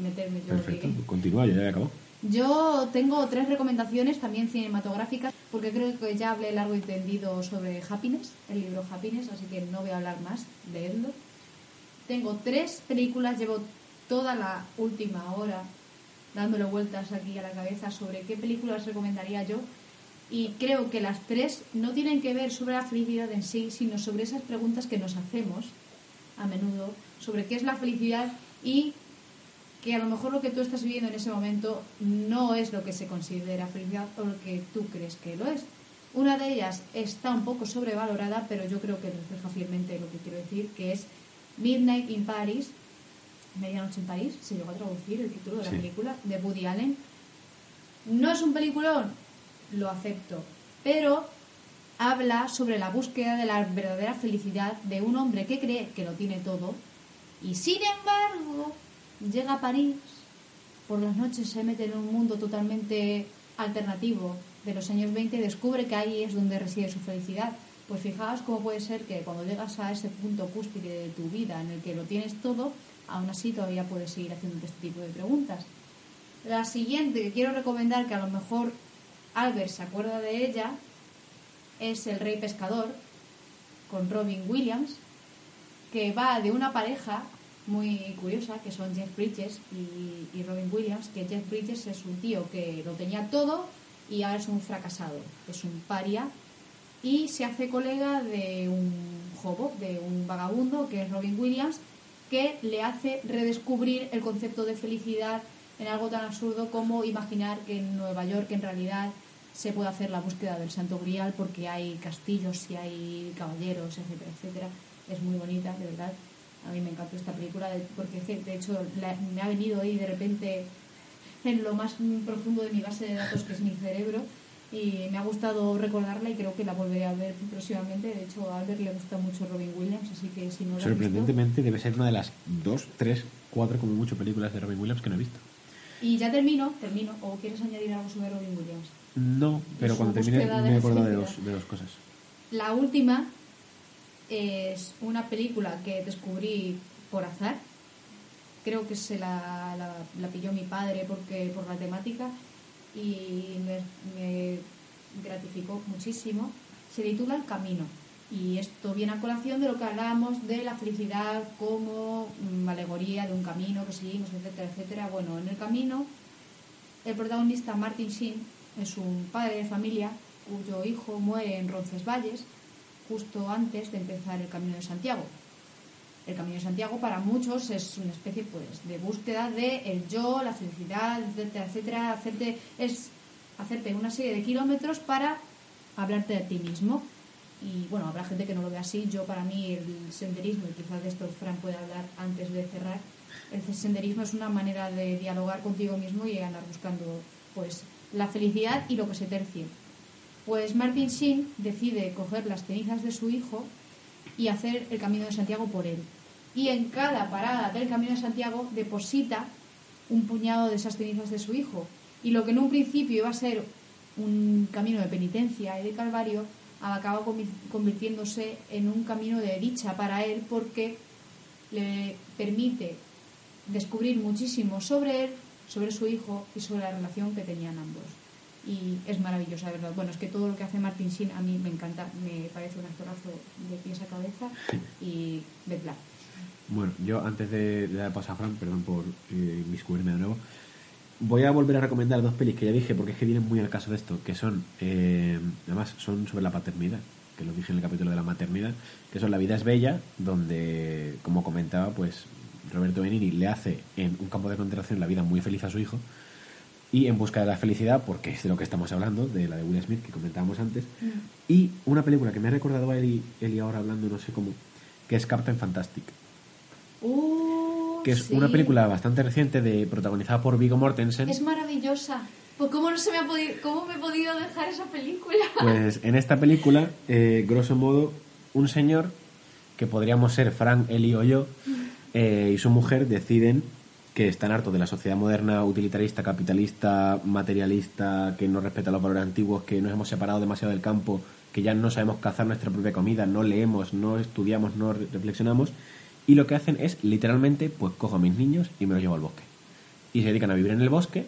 meterme yo. Perfecto, de- continúa, ya he acabado. yo tengo tres recomendaciones también cinematográficas, porque creo que ya hablé largo y tendido sobre Happiness, el libro Happiness, así que no voy a hablar más, leedlo. Tengo tres películas, llevo toda la última hora dándole vueltas aquí a la cabeza sobre qué películas recomendaría yo. Y creo que las tres no tienen que ver sobre la felicidad en sí, sino sobre esas preguntas que nos hacemos a menudo sobre qué es la felicidad y que a lo mejor lo que tú estás viviendo en ese momento no es lo que se considera felicidad o lo que tú crees que lo es. Una de ellas está un poco sobrevalorada, pero yo creo que refleja fielmente lo que quiero decir, que es Midnight in Paris, Medianoche en París, se llegó a traducir el título de la Sí. película, de Woody Allen. No es un peliculón, lo acepto, pero habla sobre la búsqueda de la verdadera felicidad de un hombre que cree que lo tiene todo y sin embargo llega a París, por las noches se mete en un mundo totalmente alternativo de los años 20 y descubre que ahí es donde reside su felicidad. Pues fijaos cómo puede ser que cuando llegas a ese punto cúspide de tu vida en el que lo tienes todo, aún así todavía puedes seguir haciendo este tipo de preguntas. La siguiente que quiero recomendar, que a lo mejor Albert se acuerda de ella, es El Rey Pescador, con Robin Williams, que va de una pareja muy curiosa, que son Jeff Bridges y, Robin Williams, que Jeff Bridges es un tío que lo tenía todo y ahora es un fracasado, es un paria, y se hace colega de un jobo, de un vagabundo, que es Robin Williams, que le hace redescubrir el concepto de felicidad en algo tan absurdo como imaginar que en Nueva York en realidad se puede hacer la búsqueda del Santo Grial porque hay castillos y hay caballeros, etcétera, etcétera. Es muy bonita, de verdad. A mí me encantó esta película de- porque de hecho la- me ha venido ahí de repente en lo más profundo de mi base de datos que es mi cerebro y me ha gustado recordarla y creo que la volveré a ver próximamente. De hecho, a Albert le gusta mucho Robin Williams, así que si no visto- Sorprendentemente debe ser una de las dos, tres, cuatro como mucho películas de Robin Williams que no he visto. Y ya termino, termino. ¿O quieres añadir algo sobre Robin Williams? No, pero cuando termine me he acordado de dos, de dos cosas. La última es una película que descubrí por azar. Creo que se la, la, la pilló mi padre porque por la temática y me, me gratificó muchísimo. Se titula El Camino y esto viene a colación de lo que hablábamos de la felicidad como mm, alegoría de un camino que seguimos, etcétera, etcétera. Bueno, en el camino el protagonista Martin Sheen es un padre de familia cuyo hijo muere en Roncesvalles justo antes de empezar el Camino de Santiago. El Camino de Santiago para muchos es una especie pues de búsqueda de el yo, la felicidad, etcétera, etcétera, hacerte es hacerte una serie de kilómetros para hablarte de ti mismo. Y bueno, habrá gente que no lo ve así. Yo para mí el senderismo, y quizás de esto Fran puede hablar antes de cerrar, el senderismo es una manera de dialogar contigo mismo y andar buscando pues la felicidad y lo que se tercie. Pues Martin Sheen decide coger las cenizas de su hijo y hacer el Camino de Santiago por él. Y en cada parada del Camino de Santiago deposita un puñado de esas cenizas de su hijo. Y lo que en un principio iba a ser un camino de penitencia y de calvario, acaba convi- convirtiéndose en un camino de dicha para él porque le permite descubrir muchísimo sobre él, sobre su hijo y sobre la relación que tenían ambos. Y es maravillosa, de verdad. Bueno, es que todo lo que hace Martin Sheen a mí me encanta, me parece un actorazo de pies a cabeza y vedla. Bueno, yo antes de, de dar paso a Fran, perdón por eh, inmiscuirme de nuevo, voy a volver a recomendar dos pelis que ya dije porque es que vienen muy al caso de esto, que son, eh, además, son sobre la paternidad, que lo dije en el capítulo de la maternidad, que son La vida es bella, donde, como comentaba, pues Roberto Benini le hace en un campo de concentración la vida muy feliz a su hijo y en busca de la felicidad, porque es de lo que estamos hablando, de la de Will Smith que comentábamos antes, y una película que me ha recordado a Eli, Eli ahora hablando, no sé cómo, que es Captain Fantastic Uh, que es sí. una película bastante reciente de protagonizada por Viggo Mortensen. Es maravillosa. Pues ¿cómo, no se me ha podido, ¿Cómo me he podido dejar esa película? Pues en esta película, eh, grosso modo, un señor que podríamos ser Frank, Eli o yo, eh, y su mujer deciden que están hartos de la sociedad moderna, utilitarista, capitalista, materialista, que no respeta los valores antiguos, que nos hemos separado demasiado del campo, que ya no sabemos cazar nuestra propia comida, no leemos, no estudiamos, no re- reflexionamos, y lo que hacen es literalmente, pues cojo a mis niños y me los llevo al bosque. Y se dedican a vivir en el bosque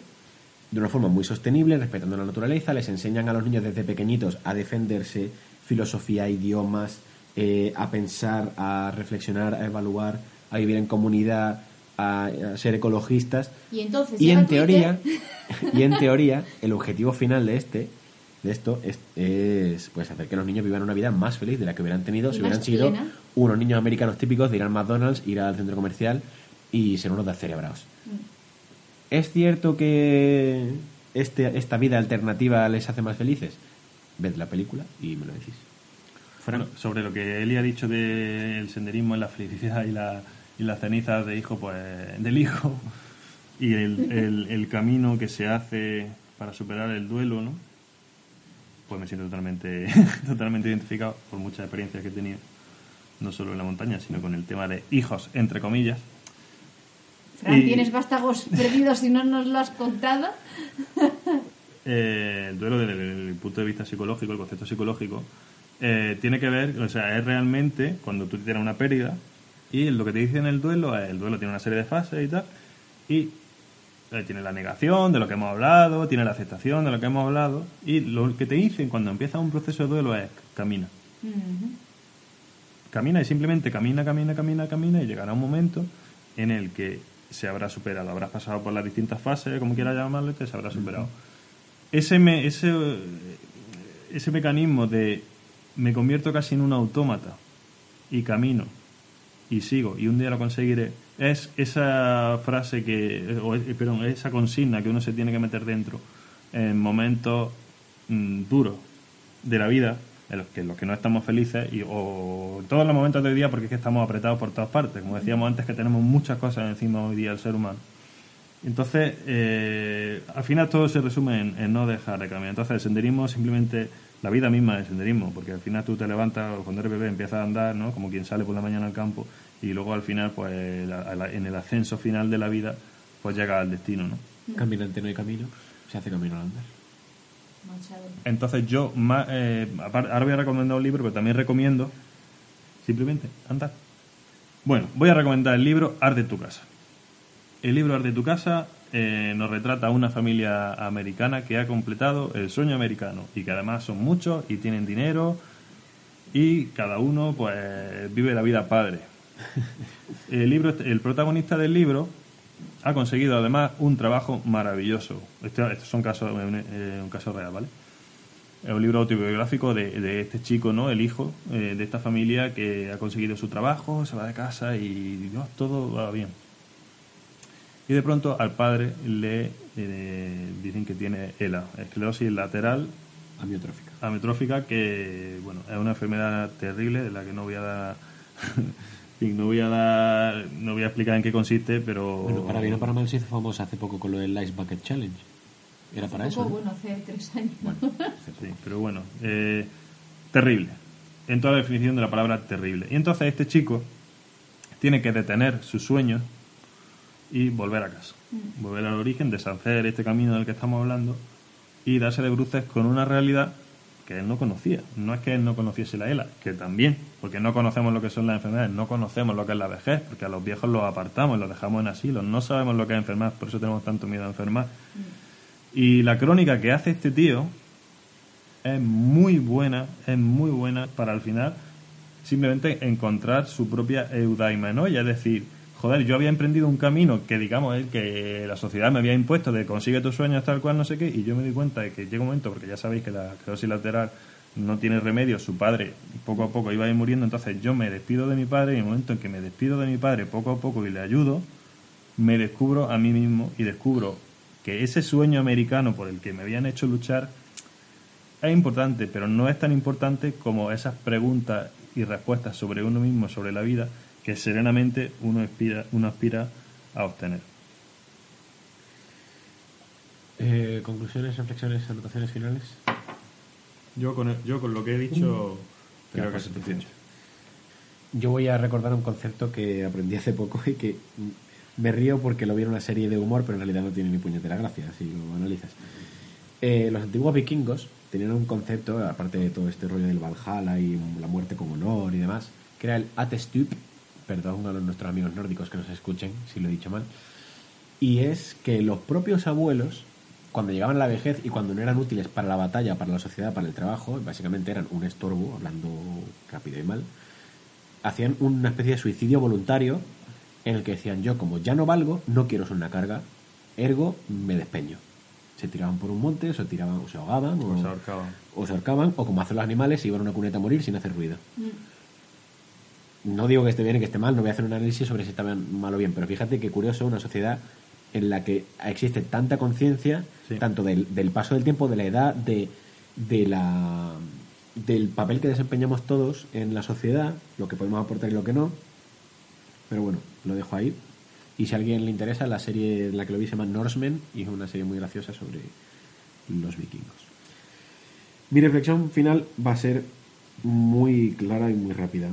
de una forma muy sostenible, respetando la naturaleza, les enseñan a los niños desde pequeñitos a defenderse, filosofía, idiomas, eh, a pensar, a reflexionar, a evaluar, a vivir en comunidad, a, a ser ecologistas. Y entonces Y en teoría, y en teoría, el objetivo final de este, de esto, es, es, pues hacer que los niños vivan una vida más feliz de la que hubieran tenido Y si hubieran sido plena. unos niños americanos típicos de ir al McDonald's, ir al centro comercial y ser unos descerebrados. ¿Es cierto que este, esta vida alternativa les hace más felices? Ved la película y me lo decís. Bueno, sobre lo que Eli ha dicho del senderismo en la felicidad y, la, y las cenizas de hijo, pues, del hijo y el, el- el camino que se hace para superar el duelo, ¿no? Pues me siento totalmente, totalmente identificado por muchas experiencias que he tenido, no solo en la montaña, sino con el tema de hijos, entre comillas. Fran, Y- tienes vástagos perdidos y no nos lo has contado. Eh, el duelo desde el punto de vista psicológico, el concepto psicológico, eh, tiene que ver, o sea, es realmente cuando tú tienes una pérdida y lo que te dicen el duelo es, el duelo tiene una serie de fases y tal, y eh, tiene la negación de lo que hemos hablado, tiene la aceptación de lo que hemos hablado, y lo que te dicen cuando empieza un proceso de duelo es camina. Camina y simplemente camina, camina, camina, camina y llegará un momento en el que se habrá superado, habrás pasado por las distintas fases, como quieras llamarle, que se habrá superado. Ese, me- ese, eh, ese mecanismo de me convierto casi en un autómata y camino y sigo. Y un día lo conseguiré. Es esa frase que o esa consigna que uno se tiene que meter dentro en momentos mm, duros de la vida en los que, en los que no estamos felices y, o todos los momentos del día porque es que estamos apretados por todas partes. Como decíamos antes que tenemos muchas cosas encima hoy día el ser humano Entonces, eh, al final todo se resume en, en no dejar de caminar. Entonces, el senderismo simplemente, la vida misma es senderismo, porque al final tú te levantas, cuando eres bebé empiezas a andar, ¿no? Como quien sale por la mañana al campo, y luego al final, pues la- la- en el ascenso final de la vida, pues llega al destino, ¿no? Caminante no hay camino, se hace camino al andar. Entonces yo, ma- eh, ahora voy a recomendar un libro, pero también recomiendo simplemente andar. Bueno, voy a recomendar el libro Arte tu casa. El libro Arte tu casa eh, nos retrata a una familia americana que ha completado el sueño americano y que además son muchos y tienen dinero y cada uno pues vive la vida padre. El libro, el protagonista del libro ha conseguido además un trabajo maravilloso. Este, estos son casos, un, eh, un caso real, ¿vale? Es un libro autobiográfico de, de este chico, ¿no? El hijo eh, de esta familia que ha conseguido su trabajo, se va de casa y oh, todo va bien. Y de pronto al padre le eh, dicen que tiene ELA, esclerosis lateral Amiotrófica. ametrófica que bueno es una enfermedad terrible de la que no voy a dar en fin, no voy a dar no voy a explicar en qué consiste pero Bueno, para bien o para mal se hizo famosa hace poco con lo del Ice Bucket Challenge. Era para eso. poco, ¿no? bueno, hace tres años. Sí, pero bueno eh, terrible en toda la definición de la palabra terrible y entonces este chico tiene que detener sus sueños y volver a casa volver al origen deshacer este camino del que estamos hablando y darse de bruces con una realidad que él no conocía. No es que él no conociese la ELA, que también, porque no conocemos lo que son las enfermedades, no conocemos lo que es la vejez, porque a los viejos los apartamos, los dejamos en asilo, no sabemos lo que es enfermar, por eso tenemos tanto miedo a enfermar. Y la crónica que hace este tío es muy buena, es muy buena para al final simplemente encontrar su propia eudaimenoia, es decir, joder, yo había emprendido un camino que digamos es que la sociedad me había impuesto de consigue tus sueños tal cual no sé qué y yo me di cuenta de que llega un momento porque ya sabéis que la esclerosis lateral no tiene remedio, su padre poco a poco iba a ir muriendo, entonces yo me despido de mi padre y en el momento en que me despido de mi padre poco a poco y le ayudo, me descubro a mí mismo y descubro que ese sueño americano por el que me habían hecho luchar es importante, pero no es tan importante como esas preguntas y respuestas sobre uno mismo, sobre la vida, que serenamente uno aspira, uno aspira a obtener. Eh, conclusiones, reflexiones, anotaciones finales. Yo con, yo con lo que he dicho creo que pues, es suficiente. Yo voy a recordar un concepto que aprendí hace poco y que me río porque lo vi en una serie de humor, pero en realidad no tiene ni puñetera gracia, si lo analizas. Eh, los antiguos vikingos tenían un concepto, aparte de todo este rollo del Valhalla y la muerte con honor y demás, que era el Atestup, perdón a los- nuestros amigos nórdicos que nos escuchen si lo he dicho mal, y es que los propios abuelos, cuando llegaban a la vejez y cuando no eran útiles para la batalla, para la sociedad, para el trabajo, básicamente eran un estorbo, hablando rápido y mal, hacían una especie de suicidio voluntario en el que decían yo como ya no valgo, no quiero ser una carga, ergo me despeño. Se tiraban por un monte, o se tiraban, o se ahogaban, o, se ahorcaban. o se ahorcaban, o como hacen los animales, se iban a una cuneta a morir sin hacer ruido. No digo que esté bien y que esté mal, no voy a hacer un análisis sobre si está bien- mal o bien, pero fíjate que curioso una sociedad en la que existe tanta conciencia, Sí. tanto del, del paso del tiempo, de la edad, de, de la del papel que desempeñamos todos en la sociedad, lo que podemos aportar y lo que no. Pero bueno, lo dejo ahí. Y si a alguien le interesa, la serie en la que lo vi se llama Norsemen y es una serie muy graciosa sobre los vikingos. Mi reflexión final va a ser muy clara y muy rápida.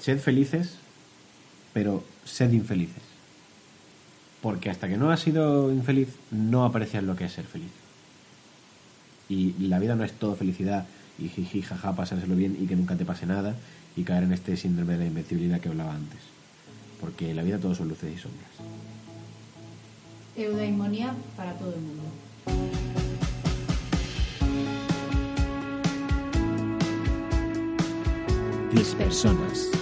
Sed felices, pero sed infelices. Porque hasta que no has sido infeliz, no aprecias lo que es ser feliz. Y la vida no es todo felicidad y jiji, jaja, pasárselo bien y que nunca te pase nada y caer en este síndrome de la invencibilidad que hablaba antes. Porque la vida todo son luces y sombras. Eudaimonía para todo el mundo. Dispersonas.